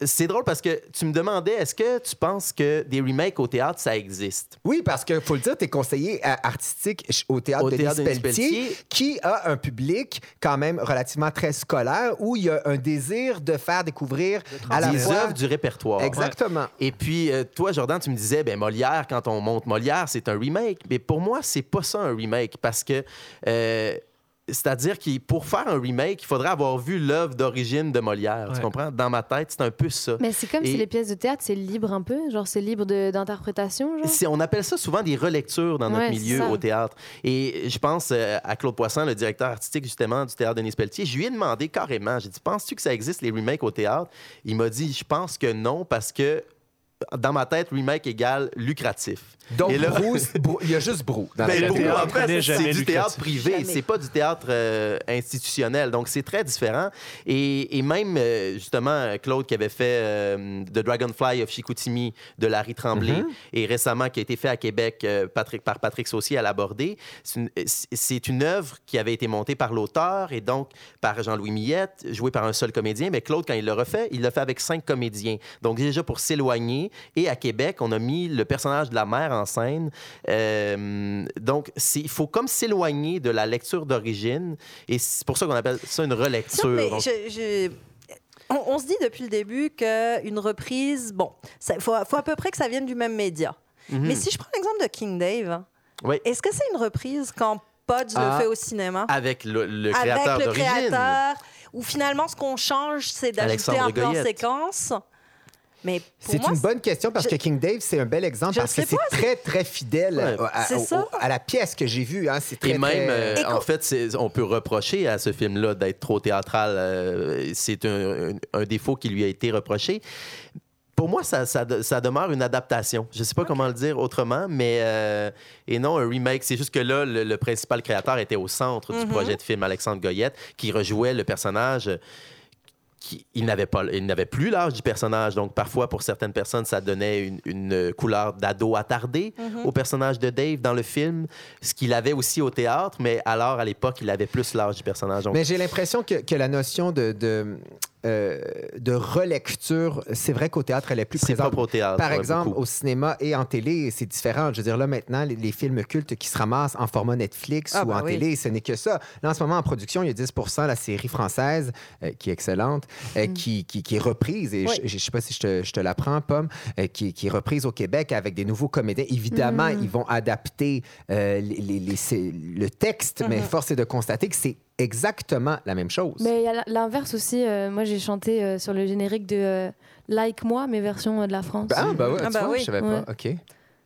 c'est drôle parce que tu me demandais, est-ce que tu penses que des remakes au théâtre, ça existe? Oui, parce qu'il faut le dire, tu es conseiller artistique au théâtre, de, théâtre Pelletier, qui a un public quand même relativement très scolaire où il y a un désir de faire découvrir à la des œuvres du répertoire. Exactement. Et puis, euh, toi, Jordan, tu me disais, ben Molière, quand on monte Molière, c'est un remake. Mais pour moi, c'est pas ça un remake parce que. Euh, c'est-à-dire que pour faire un remake, il faudrait avoir vu l'œuvre d'origine de Molière. Tu comprends? Dans ma tête, c'est un peu ça. Mais c'est comme si les pièces de théâtre, c'est libre un peu. Genre, c'est libre d'interprétation. On appelle ça souvent des relectures dans notre milieu au théâtre. Et je pense euh, à Claude Poisson, le directeur artistique justement du théâtre Denis Pelletier. Je lui ai demandé carrément, j'ai dit, penses-tu que ça existe les remakes au théâtre? Il m'a dit, je pense que non, parce que dans ma tête, remake égale lucratif. Donc, il y a juste Brou. Ben, en fait, c'est du théâtre privé, c'est pas du théâtre euh, institutionnel. Donc, c'est très différent. Et, même, euh, justement, Claude qui avait fait euh, The Dragonfly of Chicoutimi de Larry Tremblay mm-hmm. et récemment qui a été fait à Québec Patrick, par Patrick Saucier à l'abordé, c'est une, une œuvre qui avait été montée par l'auteur et donc par Jean-Louis Millette, jouée par un seul comédien. Mais Claude, quand il l'a refait, il l'a fait avec cinq comédiens. Donc, déjà pour s'éloigner. Et à Québec, on a mis le personnage de la mère en scène. Euh, donc, il faut comme s'éloigner de la lecture d'origine. Et c'est pour ça qu'on appelle ça une relecture. on, se dit depuis le début qu'une reprise, bon, il faut, à peu près que ça vienne du même média. Mhm. Mais si je prends l'exemple de King Dave, oui. est-ce que c'est une reprise quand Podge le ah. fait au cinéma? Avec le, créateur d'origine. Avec le créateur, où finalement, ce qu'on change, c'est d'ajouter un plan séquence c'est une bonne question parce que King Dave, c'est un bel exemple parce que c'est très, très fidèle à, la pièce que j'ai vue. Hein. C'est très, Et même, euh, en fait, on peut reprocher à ce film-là d'être trop théâtral. Euh, c'est un, défaut qui lui a été reproché pour moi, ça, ça, demeure une adaptation. Je ne sais pas comment le dire autrement, mais euh, et non un remake. C'est juste que là, le, principal créateur était au centre du mm-hmm. projet de film, Alexandre Goyette, qui rejouait le personnage il n'avait pas il n'avait plus l'âge du personnage. Donc parfois pour certaines personnes ça donnait une, couleur d'ado attardé mm-hmm. au personnage de Dave dans le film ce qu'il avait aussi au théâtre. Mais alors à l'époque il avait plus l'âge du personnage. Mais j'ai l'impression que, que, la notion de, de euh, de relecture, c'est vrai qu'au théâtre, elle est plus présente. au théâtre. Par exemple, au cinéma et en télé, c'est différent. Je veux dire, là, maintenant, les, films cultes qui se ramassent en format Netflix ah, ou ben en télé, ce n'est que ça. Là, en ce moment, en production, il y a 10% la série française, euh, qui est excellente, euh, mm. qui, qui, est reprise, et je ne sais pas si je te, je te l'apprends, Pomme, qui, qui, est reprise au Québec avec des nouveaux comédiens. Évidemment, mm. ils vont adapter les, le texte, mais mm-hmm. force est de constater que c'est exactement la même chose. Mais il y a l'inverse aussi. Euh, moi, j'ai chanté euh, sur le générique de euh, Like Moi, mes versions de la France. Ah, bah, ouais, ah, bah oui. je savais pas. OK.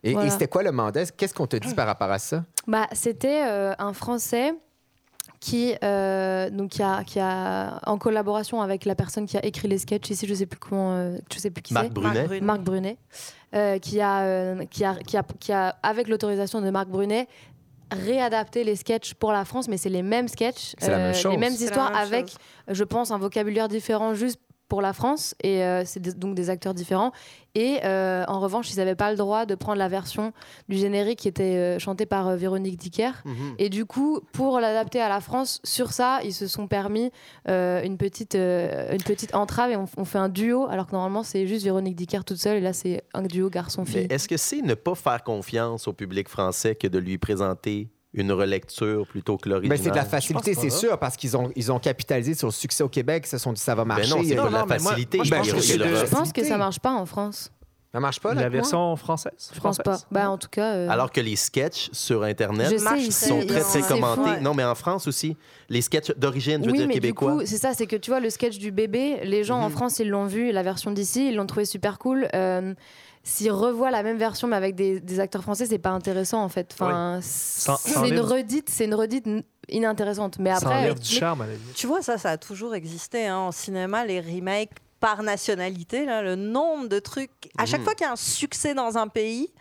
Et, c'était quoi le mandat? Qu'est-ce qu'on te dit par rapport à ça? Bah, c'était un Français qui, donc, qui a, qui, a, en collaboration avec la personne qui a écrit les sketchs ici, je sais plus comment, je sais plus qui c'est. Brunet. Marc Brunet. qui, a, qui, a, qui, a, qui a, avec l'autorisation de Marc Brunet, réadapter les sketchs pour la France, mais c'est les mêmes sketchs, euh, les mêmes histoires avec, je pense, un vocabulaire différent juste pour la France et euh, c'est donc des acteurs différents. Et euh, en revanche ils n'avaient pas le droit de prendre la version du générique qui était euh, chantée par Véronique Dicker. Mhm. et du coup pour l'adapter à la France sur ça ils se sont permis une petite une petite entrave et on, fait un duo alors que normalement c'est juste Véronique Dicker toute seule et là c'est un duo garçon fille est-ce que c'est ne pas faire confiance au public français que de lui présenter une relecture plutôt que l'original. Ben, c'est de la facilité, c'est sûr, parce qu'ils ont, ils ont capitalisé sur le succès au Québec. Ils se sont dit ça va ben marcher. non, c'est de la facilité. je, pense je, pense que ça marche pas en France. Ça marche pas, là? La version française? Je pense pas. Ben, en tout cas... Euh, Alors que les sketchs sur Internet sont très, très commentés. Non, mais en France aussi, les sketchs d'origine, je veux dire, québécois. c'est ça, c'est que tu vois, le sketch du bébé, les gens en mhm. France, ils l'ont vu, la version d'ici, ils l'ont trouvé super cool. Euh, s'ils revoient la même version mais avec des, acteurs français, c'est pas intéressant en fait. Enfin, c'est une redite, c'est une redite inintéressante. Mais après, du charme. Tu vois, ça, ça a toujours existé hein. en cinéma, les remakes par nationalité, là, le nombre de trucs. À chaque mhm. fois qu'il y a un succès dans un pays,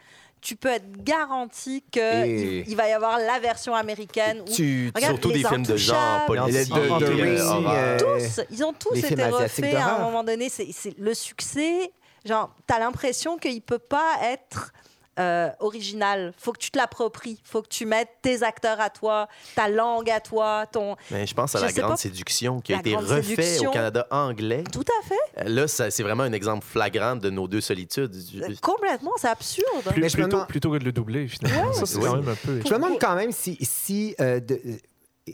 tu peux être garanti qu'il il va y avoir la version américaine. Tu, surtout des films de genre, policiers, de, tous, ils ont tous été refaits à un moment donné. C'est le succès Genre, t'as l'impression qu'il peut pas être euh, original. Faut que tu te l'appropries. Faut que tu mettes tes acteurs à toi, ta langue à toi, ton. Mais je pense à la grande séduction qui a été refait au Canada anglais. Tout à fait. Euh, là, c'est vraiment un exemple flagrant de nos deux solitudes. Euh, complètement, c'est absurde. mais plutôt, plutôt, que de le doubler, finalement. ça, c'est quand même un peu. Je me demande quand même si, si de,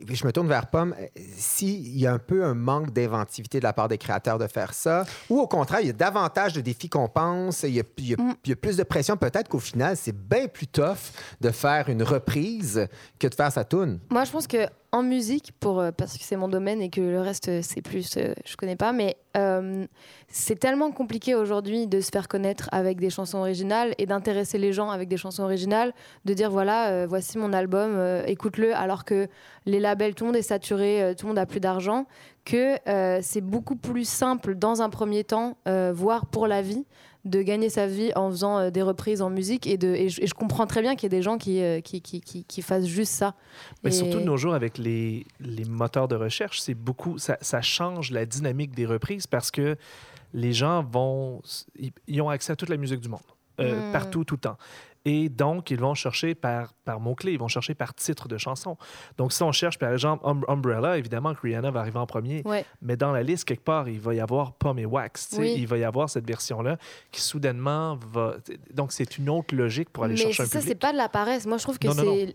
je me tourne vers Pomme, s'il y a un peu un manque d'inventivité de la part des créateurs de faire ça, ou au contraire, il y a davantage de défis qu'on pense, il y a, mm. plus de pression, peut-être qu'au final, c'est bien plus tough de faire une reprise que de faire sa tune. Moi, je pense que en musique, euh, parce que c'est mon domaine et que le reste, euh, c'est plus, euh, je connais pas, mais c'est tellement compliqué aujourd'hui de se faire connaître avec des chansons originales et d'intéresser les gens avec des chansons originales, de dire voilà, voici mon album, écoute-le, alors que les labels, tout le monde est saturé, tout le monde a plus d'argent, que c'est beaucoup plus simple dans un premier temps, voire pour la vie, de gagner sa vie en faisant euh, des reprises en musique et, de, et, je, comprends très bien qu'il y ait des gens qui, euh, qui, qui, qui, fassent juste ça. Mais surtout de nos jours avec les, les moteurs de recherche, c'est beaucoup ça, ça, change la dynamique des reprises parce que les gens vont ils, ont accès à toute la musique du monde. Euh, hmm. partout, tout le temps. Et donc, ils vont chercher par, par mots-clés, ils vont chercher par titre de chanson. Donc, si on cherche, par exemple, Umbrella, évidemment Rihanna va arriver en premier. Mais dans la liste, quelque part, il va y avoir Pomme et Wax. Il va y avoir cette version-là qui, soudainement, va. Donc, c'est une autre logique pour aller chercher un ça, public. ça, c'est pas de la paresse. Moi, je trouve que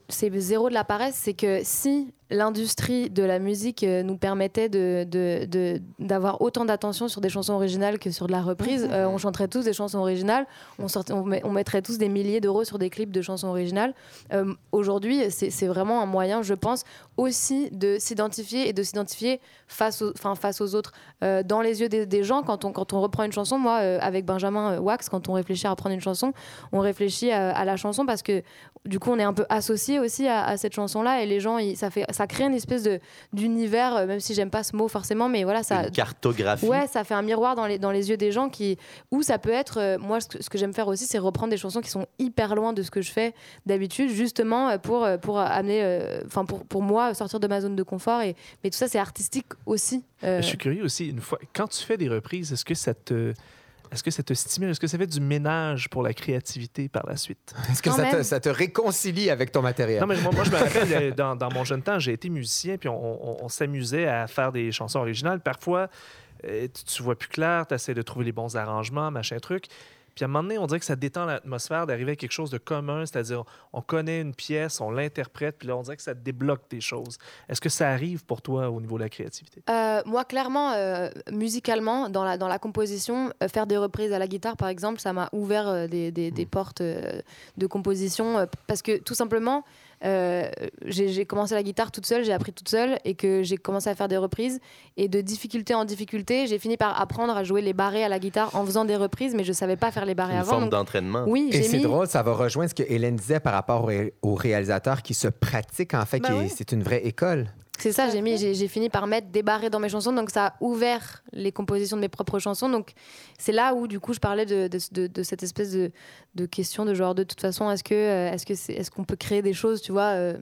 c'est zéro de la paresse. C'est que si l'industrie de la musique euh, nous permettait d'avoir de, de, autant d'attention sur des chansons originales que sur de la reprise, euh, on chanterait tous des chansons originales, on, on, mettrait tous des milliers d'euros sur des clips de chansons originales. Euh, aujourd'hui, c'est vraiment un moyen, je pense, aussi de s'identifier et de s'identifier face, aux, face aux autres. dans les yeux des, gens, quand on, quand on reprend une chanson, moi, avec Benjamin Wax, quand on réfléchit à reprendre une chanson, on réfléchit à, la chanson parce que du coup, on est un peu associé aussi à, cette chanson-là et les gens, ça fait ça crée une espèce de d'univers, euh, même si j'aime pas ce mot forcément, mais voilà, ça. Une cartographie. Ouais, ça fait un miroir dans les, dans les yeux des gens qui, où ça peut être. Euh, moi, ce que, j'aime faire aussi, c'est reprendre des chansons qui sont hyper loin de ce que je fais d'habitude, justement euh, pour pour amener, enfin pour pour moi sortir de ma zone de confort. Et mais tout ça, c'est artistique aussi. Je suis curieux aussi. Une fois, quand tu fais des reprises, est-ce que ça te est-ce que ça te stimule? Est-ce que ça fait du ménage pour la créativité par la suite? Est-ce que ça te, réconcilie avec ton matériel? Non, mais moi, je me rappelle, euh, dans, dans, mon jeune temps, j'ai été musicien, puis on, s'amusait à faire des chansons originales. Parfois, euh, tu, tu vois plus clair, tu essaies de trouver les bons arrangements, machin truc. Puis à un moment donné, on dirait que ça détend l'atmosphère d'arriver à quelque chose de commun, c'est-à-dire on connaît une pièce, on l'interprète, puis là on dirait que ça débloque des choses. Est-ce que ça arrive pour toi au niveau de la créativité? Euh, Moi, clairement, euh, musicalement, dans la, dans la composition, euh, faire des reprises à la guitare, par exemple, ça m'a ouvert des, des, des, mmh. portes de composition parce que tout simplement, euh, j'ai commencé la guitare toute seule, j'ai appris toute seule et que j'ai commencé à faire des reprises. Et de difficulté en difficulté, j'ai fini par apprendre à jouer les barrés à la guitare en faisant des reprises, mais je savais pas faire les barrés Une avant. Une forme d'entraînement. Oui, et c'est drôle, ça va rejoindre ce que Hélène disait par rapport aux réalisateurs qui se pratiquent en fait, ben c'est une vraie école. C'est ça, j'ai, mis, j'ai, fini par mettre des barrés dans mes chansons, donc ça a ouvert les compositions de mes propres chansons. Donc c'est là où, du coup, je parlais de, de, de, cette espèce de, de, question de genre, de toute façon, est-ce, que, euh, est-ce, que c'est, est-ce qu'on peut créer des choses, tu vois, euh,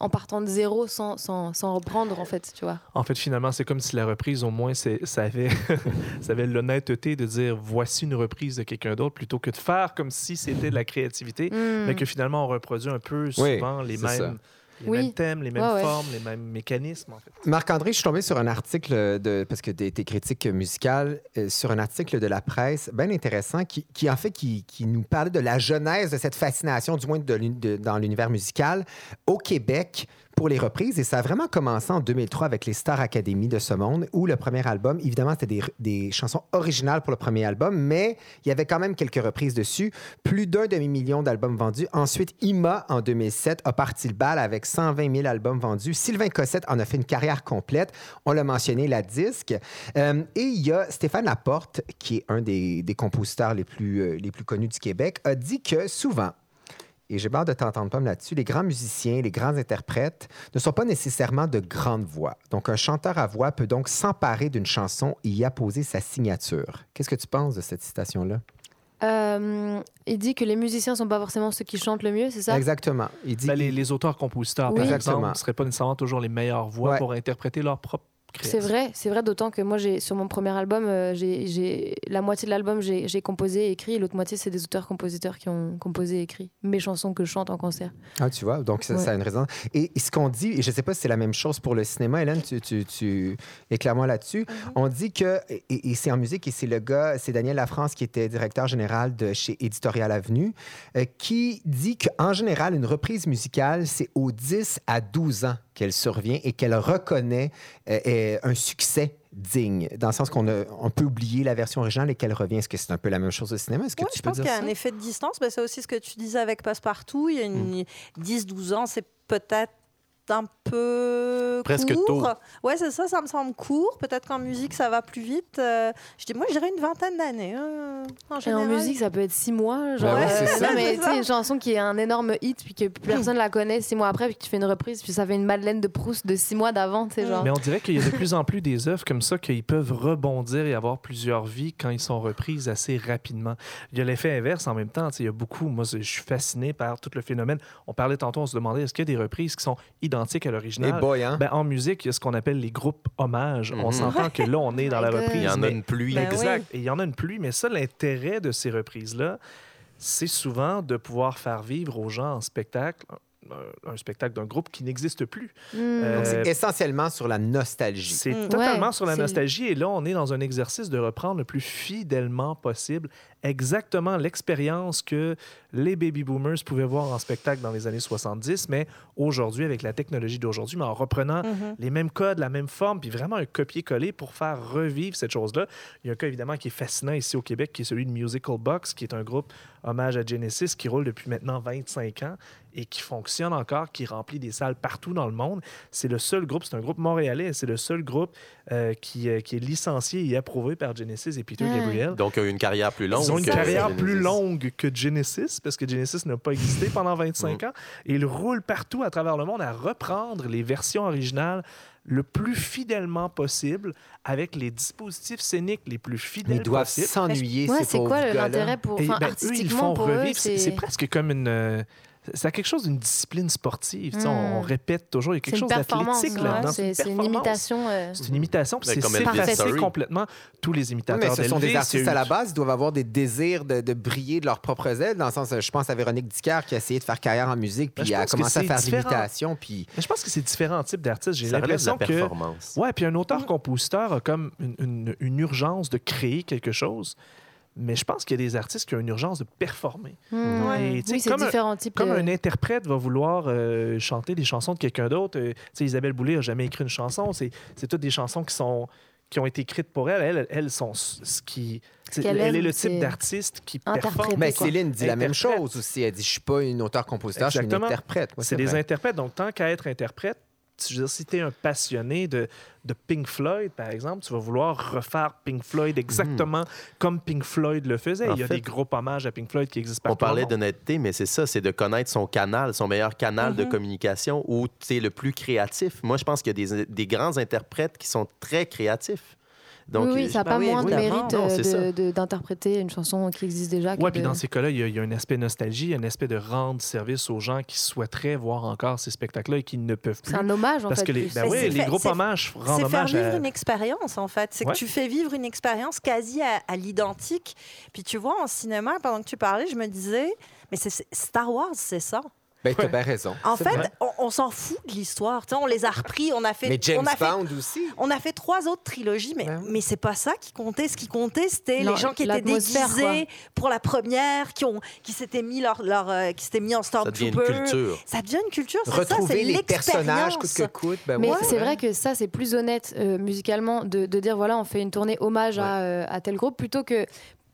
en partant de zéro sans, sans, sans, reprendre, en fait, tu vois? En fait, finalement, c'est comme si la reprise, au moins, c'est, ça, avait, ça avait l'honnêteté de dire voici une reprise de quelqu'un d'autre, plutôt que de faire comme si c'était de la créativité, hmm. mais que finalement, on reproduit un peu souvent les mêmes. Les mêmes thèmes, les mêmes formes, les mêmes mécanismes, en fait. Marc-André, je suis tombé sur un article, de, parce que tu es critique musicale, euh, sur un article de la presse bien intéressant qui, qui en fait, qui, qui, nous parlait de la genèse de cette fascination, du moins de, dans l'univers musical, au Québec pour les reprises. Et ça a vraiment commencé en 2003 avec les Star Academy de ce monde, où le premier album, évidemment, c'était des, chansons originales pour le premier album, mais il y avait quand même quelques reprises dessus. Plus d'un demi-million d'albums vendus. Ensuite, Ima, en 2007, a parti le bal avec 120 000 albums vendus. Sylvain Cossette en a fait une carrière complète. On l'a mentionné, la disque. Euh, et il y a Stéphane Laporte, qui est un des, des compositeurs les plus, euh, les plus connus du Québec, a dit que souvent, et j'ai hâte de t'entendre, Pomme, là-dessus, les grands musiciens, les grands interprètes ne sont pas nécessairement de grandes voix. Donc, un chanteur à voix peut donc s'emparer d'une chanson et y apposer sa signature. Qu'est-ce que tu penses de cette citation-là? Euh, il dit que les musiciens ne sont pas forcément ceux qui chantent le mieux, c'est ça? Exactement. Il dit... Ben, les, auteurs-compositeurs, par exemple, ne seraient pas nécessairement toujours les meilleures voix pour interpréter leur propre c'est vrai, c'est vrai, d'autant que moi, j'ai sur mon premier album, euh, j'ai la moitié de l'album, j'ai composé et écrit, et l'autre moitié, c'est des auteurs-compositeurs qui ont composé et écrit mes chansons que je chante en concert. Ah, tu vois, donc ça, a une raison. Et, ce qu'on dit, et je ne sais pas si c'est la même chose pour le cinéma, Hélène, tu, tu, tu éclaire-moi là-dessus. Mm-hmm. On dit que, et, c'est en musique, et c'est le gars, c'est Daniel Lafrance qui était directeur général de chez Éditorial Avenue, euh, qui dit qu'en général, une reprise musicale, c'est aux 10 à 12 ans qu'elle survient et qu'elle reconnaît euh, un succès digne, dans le sens qu'on on peut oublier la version originale et qu'elle revient. Est-ce que c'est un peu la même chose au cinéma? Est-ce que tu je pense qu'il y a un effet de distance. Ben, c'est aussi ce que tu disais avec Passepartout. Il y a une 10-12 hmm. ans, c'est peut-être un peu Presque court. tôt. Ouais, c'est ça, ça me semble court. Peut-être qu'en musique, ça va plus vite. Euh, je dis, moi, je dirais une vingtaine d'années. Hein, en, en, musique, ça peut être six mois. Genre, ben c'est ça. mais tu sais, une chanson qui est un énorme hit, puis que personne la connaît six mois après, puis que tu fais une reprise, puis ça fait une Madeleine de Proust de six mois d'avant. Genre. Mais on dirait qu'il y a de plus en plus des œuvres comme ça qui peuvent rebondir et avoir plusieurs vies quand ils sont reprises assez rapidement. Il y a l'effet inverse en même temps. Il y a beaucoup, moi, je suis fasciné par tout le phénomène. On parlait tantôt, on se demandait est-ce qu'il y a des reprises qui sont identiques à l'original Hein? Ben, en musique, il y a ce qu'on appelle les groupes hommages. On mhm. s'entend que là, on est dans la reprise. Il y en a une pluie. Ben exact. Et il y en a une pluie, mais ça, l'intérêt de ces reprises-là, c'est souvent de pouvoir faire vivre aux gens en spectacle un spectacle d'un groupe qui n'existe plus. Euh, Donc, c'est essentiellement sur la nostalgie. C'est hmm. totalement sur la nostalgie. Et là, on est dans un exercice de reprendre le plus fidèlement possible exactement l'expérience que les baby boomers pouvaient voir en spectacle dans les années 70, mais aujourd'hui, avec la technologie d'aujourd'hui, mais en reprenant mhm. les mêmes codes, la même forme, puis vraiment un copier-coller pour faire revivre cette chose-là. Il y a un cas évidemment qui est fascinant ici au Québec, qui est celui de Musical Box, qui est un groupe hommage à Genesis qui roule depuis maintenant 25 ans et qui fonctionne encore, qui remplit des salles partout dans le monde. C'est le seul groupe, c'est un groupe montréalais, c'est le seul groupe euh, qui, euh, qui, est licencié et approuvé par Genesis et Peter Gabriel. Donc, une carrière plus longue. Ils ont une carrière plus longue que Genesis, parce que Genesis n'a pas existé pendant 25 mm. ans. Et ils roulent partout à travers le monde à reprendre les versions originales le plus fidèlement possible avec les dispositifs scéniques les plus fidèles ils doivent s'ennuyer, C'est quoi l'intérêt pour... Enfin, ben, eux, ils font revivre. C'est presque comme une... Euh, c'est quelque chose d'une discipline sportive. On, hmm. répète toujours, il y a quelque chose d'athlétique là-dedans. C'est une, imitation. Euh, c'est une imitation, c'est c'est complètement tous les imitateurs mais ce sont des artistes à la base, ils doivent avoir des désirs de, briller de leurs propres ailes. Dans le sens, je pense à Véronique Dicker qui a essayé de faire carrière en musique, puis a commencé à faire de l'imitation. Puis... Je pense que c'est différents types d'artistes. J'ai l'impression que... Ouais, puis un auteur-compositeur a comme une urgence de créer quelque chose mais je pense qu'il y a des artistes qui ont une urgence de performer. Hmm. oui, c'est différents types Comme un interprète va vouloir euh, chanter des chansons de quelqu'un d'autre. Euh, Isabelle Boulay n'a jamais écrit une chanson. C'est toutes des chansons qui sont qui ont été écrites pour elle. Elles, elles sont ce qui. elle, est le type d'artiste qui performe. Mais Céline dit la même chose aussi. Elle dit Je ne suis pas une auteur-compositeur, je suis une interprète. C'est des interprètes. Donc, tant qu'à être interprète, si tu es un passionné de, de, Pink Floyd, par exemple, tu vas vouloir refaire Pink Floyd exactement mhm. comme Pink Floyd le faisait. Il y a des gros hommages à Pink Floyd qui existent partout. On parlait d'honnêteté, mais c'est ça, c'est de connaître son canal, son meilleur canal de mhm. communication où tu es le plus créatif. Moi, je pense qu'il y a des, des grands interprètes qui sont très créatifs oui, ça n'a pas moins de mérite euh, d'interpréter une chanson qui existe déjà. Oui, puis dans ces cas-là, il y, a un aspect nostalgie, un aspect de rendre service aux gens qui souhaiteraient voir encore ces spectacles-là et qui ne peuvent plus. C'est un hommage, en Parce fait. Que les, ben oui, les groupes hommages rendent hommage. C'est faire vivre une expérience, en fait. C'est que tu fais vivre une expérience quasi à, l'identique. Puis tu vois, en cinéma, pendant que tu parlais, je me disais, mais Star Wars, c'est ça. Ben, tu as bien raison. En fait, on, s'en fout de l'histoire. On les a repris, on a fait. Mais James on a Bond fait, aussi. On a fait trois autres trilogies, mais, ben mais c'est pas ça qui comptait. Ce qui comptait, c'était les gens qui étaient déguisés pour la première, qui, ont, qui s'étaient mis, leur, leur euh, qui s'étaient mis en Stormtrooper. Ça devient une culture. Ça devient une culture, c'est ça, c'est les personnages coûte que coûte. Ben mais c'est vrai que ça, c'est plus honnête euh, musicalement de, de, dire voilà, on fait une tournée hommage à, euh, à tel groupe plutôt que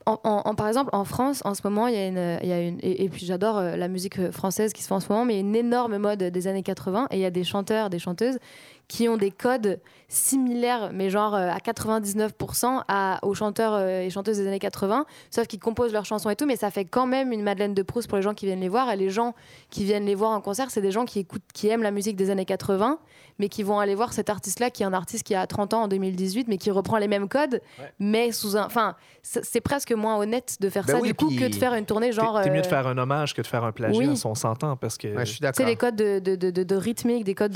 par exemple, en France, en ce moment, il y a une. Une et, puis j'adore euh, la musique euh, française qui se fait en ce moment, mais il y a une énorme mode des années 80 et il y a des chanteurs, des chanteuses qui ont des codes similaires, mais genre euh, à 99% à, aux chanteurs et chanteuses des années 80, sauf qu'ils composent leurs chansons et tout, mais ça fait quand même une Madeleine de Proust pour les gens qui viennent les voir. Et les gens qui viennent les voir en concert, c'est des gens qui, écoutent, qui aiment la musique des années 80 mais qui vont aller voir cet artiste-là, qui est un artiste qui a 30 ans en 2018, mais qui reprend les mêmes codes, mais sous un. Enfin, c'est presque moins honnête de faire ben ça, du coup, que de faire une tournée genre. C'est mieux de euh, faire un hommage que de faire un plagiat, oui. on s'entend, parce que. je suis d'accord. C'est les codes de, de, de, de, rythmique, des codes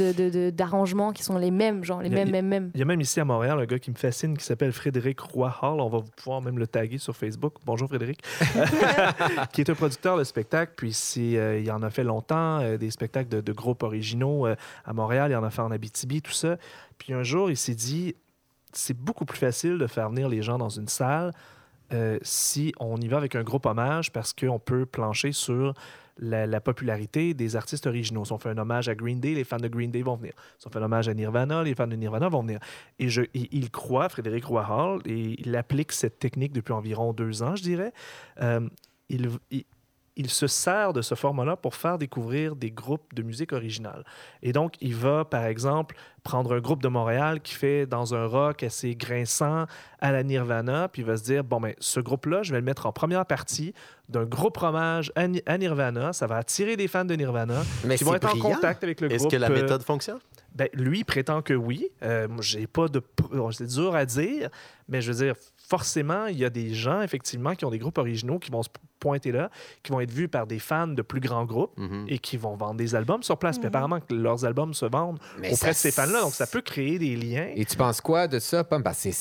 d'arrangement qui sont les mêmes, genre les mêmes, mêmes, Il y a même ici à Montréal un gars qui me fascine qui s'appelle Frédéric Roy Hall. On va pouvoir même le taguer sur Facebook. Bonjour Frédéric. qui est un producteur de spectacles, puis euh, il en a fait longtemps, euh, des spectacles de, groupes originaux à Montréal. Il en a fait en Abitibi, tout ça. Puis un jour, il s'est dit, c'est beaucoup plus facile de faire venir les gens dans une salle euh, si on y va avec un groupe hommage parce qu'on peut plancher sur la, popularité des artistes originaux. Si on fait un hommage à Green Day, les fans de Green Day vont venir. Si on fait un hommage à Nirvana, les fans de Nirvana vont venir. Et je, il, croit, Frédéric Roy Hall, et il applique cette technique depuis environ deux ans, je dirais. Euh, il, il se sert de ce format-là pour faire découvrir des groupes de musique originale. Et donc, il va, par exemple, prendre un groupe de Montréal qui fait dans un rock assez grinçant à la Nirvana, puis il va se dire, bon, ben, ce groupe-là, je vais le mettre en première partie d'un groupe hommage à, Nirvana. Ça va attirer des fans de Nirvana Mais qui vont être en contact avec le groupe. Est-ce que la méthode fonctionne? Ben, lui prétend que oui. Euh, j'ai pas de. C'est dur à dire, mais je veux dire, forcément, il y a des gens, effectivement, qui ont des groupes originaux qui vont se pointer là, qui vont être vus par des fans de plus grands groupes mhm. et qui vont vendre des albums sur place. Mais mhm. apparemment, que leurs albums se vendent auprès de ces fans-là. Donc, ça peut créer des liens. Et tu penses quoi de ça, Pomme? c'est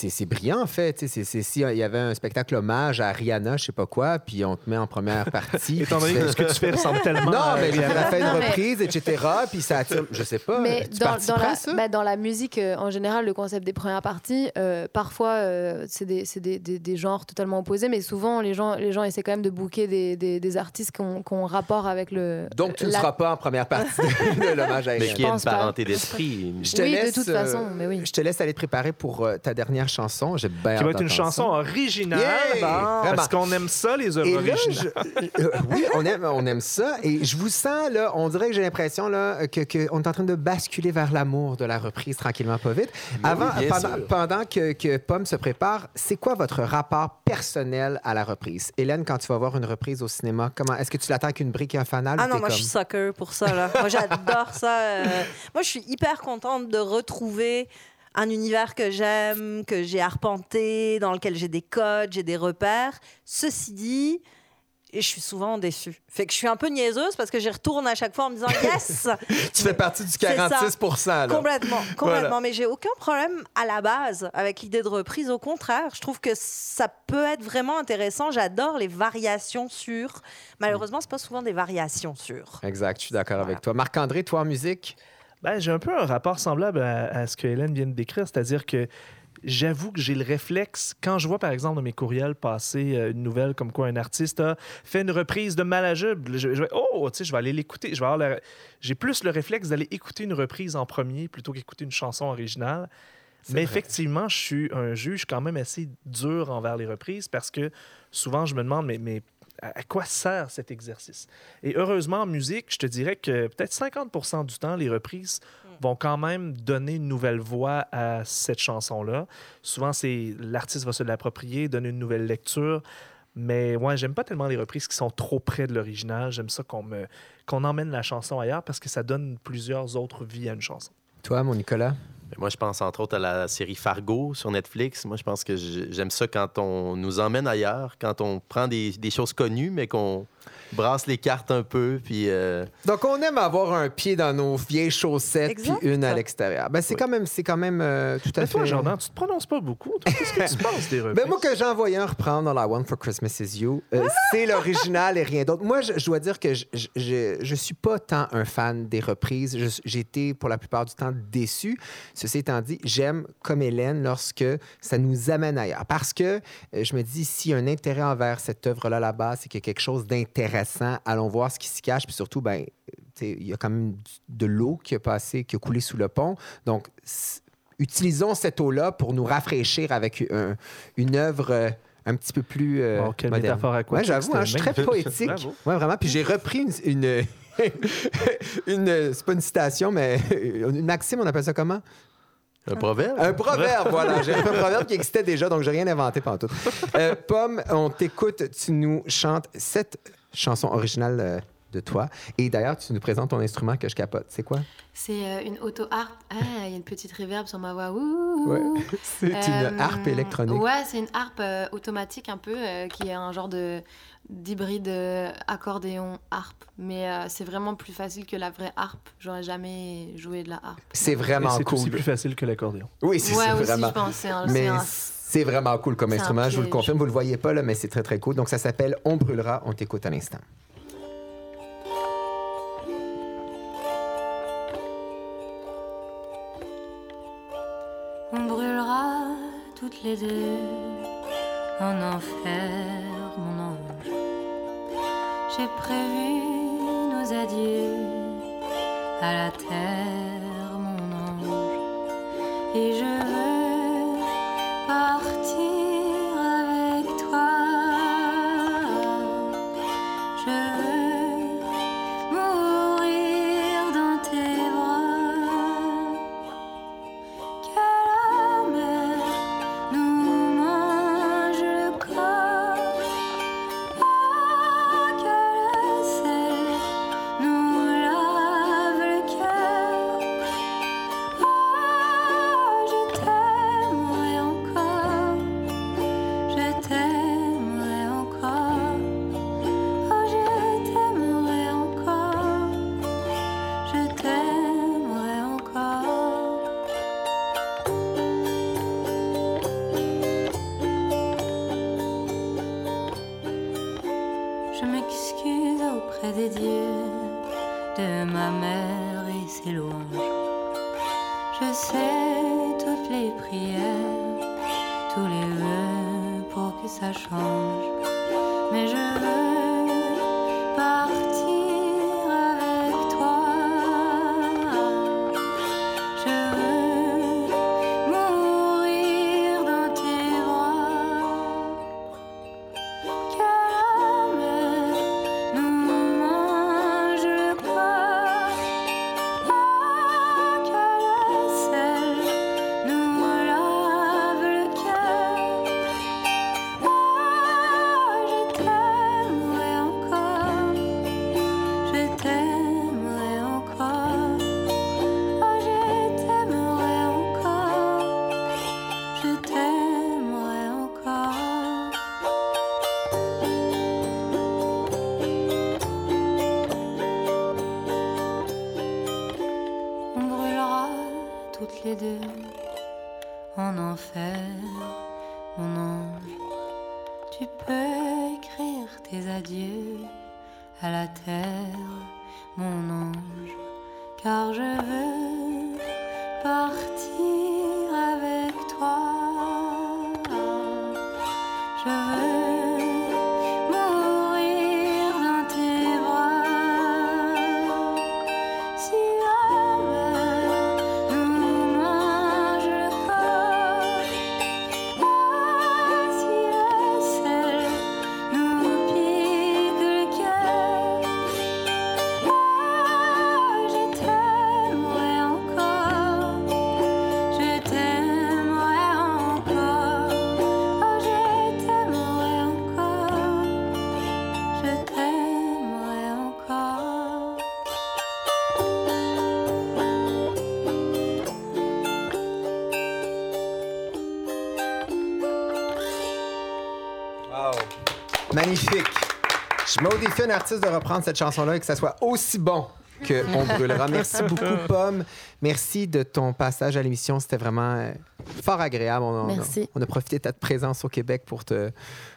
il en fait. S'il y avait un spectacle hommage à Rihanna, je sais pas quoi, puis on te met en première partie. Étant donné que ce que tu fais ressemble tellement Non, mais il a fait une reprise, etc., puis ça attire... Je sais pas. Mais dans, dans, la, bah, dans, la, musique, euh, en général, le concept des premières parties, euh, parfois, euh, c'est des, des, des, des, genres totalement opposés, mais souvent, les gens, les gens essaient quand même de booker des, des artistes qui ont, qui ont, rapport avec le... Donc, tu ne seras pas en première partie de l'hommage à Mais qui a une parenté d'esprit. Oui, de toute façon, mais oui. Je te laisse aller te préparer pour ta dernière chanson. J'ai bien Qui va être une chanson originale. parce qu'on aime ça, les œuvres originales. Euh, oui, on aime, on aime ça. Et je vous sens, là, on dirait que j'ai l'impression là, que, que, on est en train de basculer vers l'amour de la reprise tranquillement, pas vite. Avant, pendant, pendant, que, que Pomme se prépare, c'est quoi votre rapport personnel à la reprise? Hélène, quand tu vas voir une reprise au cinéma, comment est-ce que tu l'attends qu'une brique et un fanal? Ah non, moi, je suis sucker pour ça. Là. moi, j'adore ça. Euh. Moi, je suis hyper contente de retrouver un univers que j'aime, que j'ai arpenté, dans lequel j'ai des codes, j'ai des repères. Ceci dit, et je suis souvent déçue. Fait que je suis un peu niaiseuse parce que j'y retourne à chaque fois en me disant yes. tu fais partie du 46 là. Complètement, complètement. Mais j'ai aucun problème à la base avec l'idée de reprise. Au contraire, je trouve que ça peut être vraiment intéressant. J'adore les variations sur. Malheureusement, c'est pas souvent des variations sur. Exact, je suis d'accord avec toi. Marc-André, toi en musique? Ben, j'ai un peu un rapport semblable à, ce que Hélène vient de décrire, c'est-à-dire que j'avoue que j'ai le réflexe, quand je vois par exemple dans mes courriels passer euh, une nouvelle comme quoi un artiste a fait une reprise de Malajube, je, je vais, oh, tu sais, je vais aller l'écouter. Je vais J'ai plus le réflexe d'aller écouter une reprise en premier plutôt qu'écouter une chanson originale. Mais effectivement, je suis un juge quand même assez dur envers les reprises parce que souvent je me demande, mais, mais à quoi sert cet exercice? Et heureusement, en musique, je te dirais que peut-être 50% du temps, les reprises. Vont quand même donner une nouvelle voix à cette chanson-là. Souvent, c'est l'artiste va se l'approprier, donner une nouvelle lecture. Mais ouais, j'aime pas tellement les reprises qui sont trop près de l'original. J'aime ça qu'on qu'on emmène la chanson ailleurs parce que ça donne plusieurs autres vies à une chanson. Toi, mon Nicolas? Moi, je pense entre autres à la série Fargo sur Netflix. Moi, je pense que j'aime ça quand on nous emmène ailleurs, quand on prend des, des choses connues, mais qu'on brasse les cartes un peu. Puis, euh, Donc, on aime avoir un pied dans nos vieilles chaussettes, puis une à l'extérieur. Ben, c'est quand même, c'est quand même euh, tout à Mais fait. toi, Jordan, tu te prononces pas beaucoup. Qu'est-ce que tu penses des reprises? Ben, moi, que j'ai envoyé un reprendre dans la One for Christmas is You, euh, c'est l'original et rien d'autre. Moi, je, dois dire que je, je, je, suis pas tant un fan des reprises. J'ai été, pour la plupart du temps, déçu. Ceci étant dit, j'aime, comme Hélène, lorsque ça nous amène ailleurs. Parce que je me dis, s'il y a un intérêt envers cette œuvre-là là-bas, c'est qu'il y a quelque chose d'intéressant Allons voir ce qui se cache. Puis surtout, ben, il y a quand même de l'eau qui a passé, qui a coulé sous le pont. Donc, utilisons cette eau-là pour nous rafraîchir avec une œuvre euh, un petit peu plus euh, oh, quelle métaphore à quoi ouais, j'avoue, hein, je suis très poétique. ouais, vraiment. Puis j'ai repris une, une, une c'est pas une citation, mais une maxime, on appelle ça comment? Un proverbe? Un proverbe, voilà. J'ai un proverbe qui existait déjà, donc j'ai rien inventé pendant tout. Euh, Pomme, on t'écoute, tu nous chantes cette chanson originale euh, de toi. Et d'ailleurs, tu nous présentes ton instrument que je capote. C'est quoi? C'est euh, une auto-harpe. Ah, il y a une petite réverb sur ma voix. C'est une harpe électronique. Ouais, c'est une harpe automatique un peu, qui est un genre de d'hybride accordéon harpe mais c'est vraiment plus facile que la vraie harpe j'aurais jamais joué de la harpe c'est vraiment cool c'est aussi plus facile que l'accordéon oui c'est ouais, vraiment je pense, un, mais c'est vraiment cool comme instrument, je vous le confirme. Vous le voyez pas, là, mais c'est très, très cool. Donc, ça s'appelle On brûlera. On t'écoute à l'instant. Toutes les deux en enfer, mon ange. J'ai prévu nos adieux à la terre, mon ange. Et je veux Magnifique. Je défi un artiste de reprendre cette chanson-là et que ça soit aussi bon que On brûlera. Merci beaucoup, Pomme. Merci de ton passage à l'émission. C'était vraiment euh, fort agréable. On, Merci. On, a profité de ta présence au Québec pour te,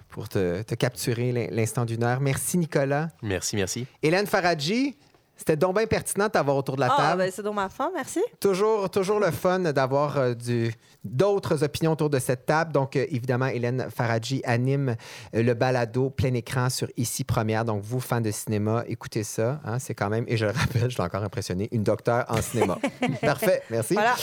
pour te, te capturer l'instant d'une heure. Merci, Nicolas. Merci, merci. Hélène Faradji, c'était donc bien pertinent de t'avoir autour de la ah, table. Ben c'est donc ma fin, merci. Toujours, toujours le fun d'avoir euh, du, d'autres opinions autour de cette table. Donc, euh, évidemment, Hélène Faradji anime euh, le balado plein écran sur Ici Première. Donc, vous, fans de cinéma, écoutez ça. Hein, c'est quand même, et je le rappelle, je suis encore impressionné, une docteure en cinéma. Parfait, merci. Voilà.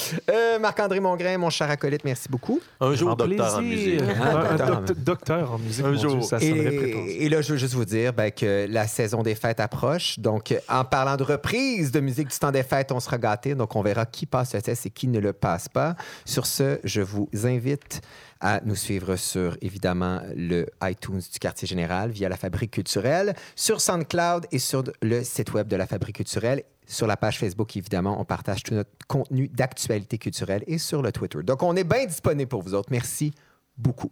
Marc-André Mongrain, mon cher acolyte, merci beaucoup. Un jour, docteur en musique. un, docteur, en musique. Un jour. ça et, et, là, je veux juste vous dire ben, que la saison des fêtes approche. Donc, en parlant de reprise de musique du temps des fêtes, on sera gâtés. Donc, on verra qui passe le test et qui ne le passe pas. Sur ce, je vous invite à nous suivre sur, évidemment, le iTunes du Quartier Général via la Fabrique culturelle, sur SoundCloud et sur le site web de la Fabrique culturelle. Sur la page Facebook, évidemment, on partage tout notre contenu d'actualité culturelle et sur le Twitter. Donc, on est bien disponible pour vous autres. Merci beaucoup.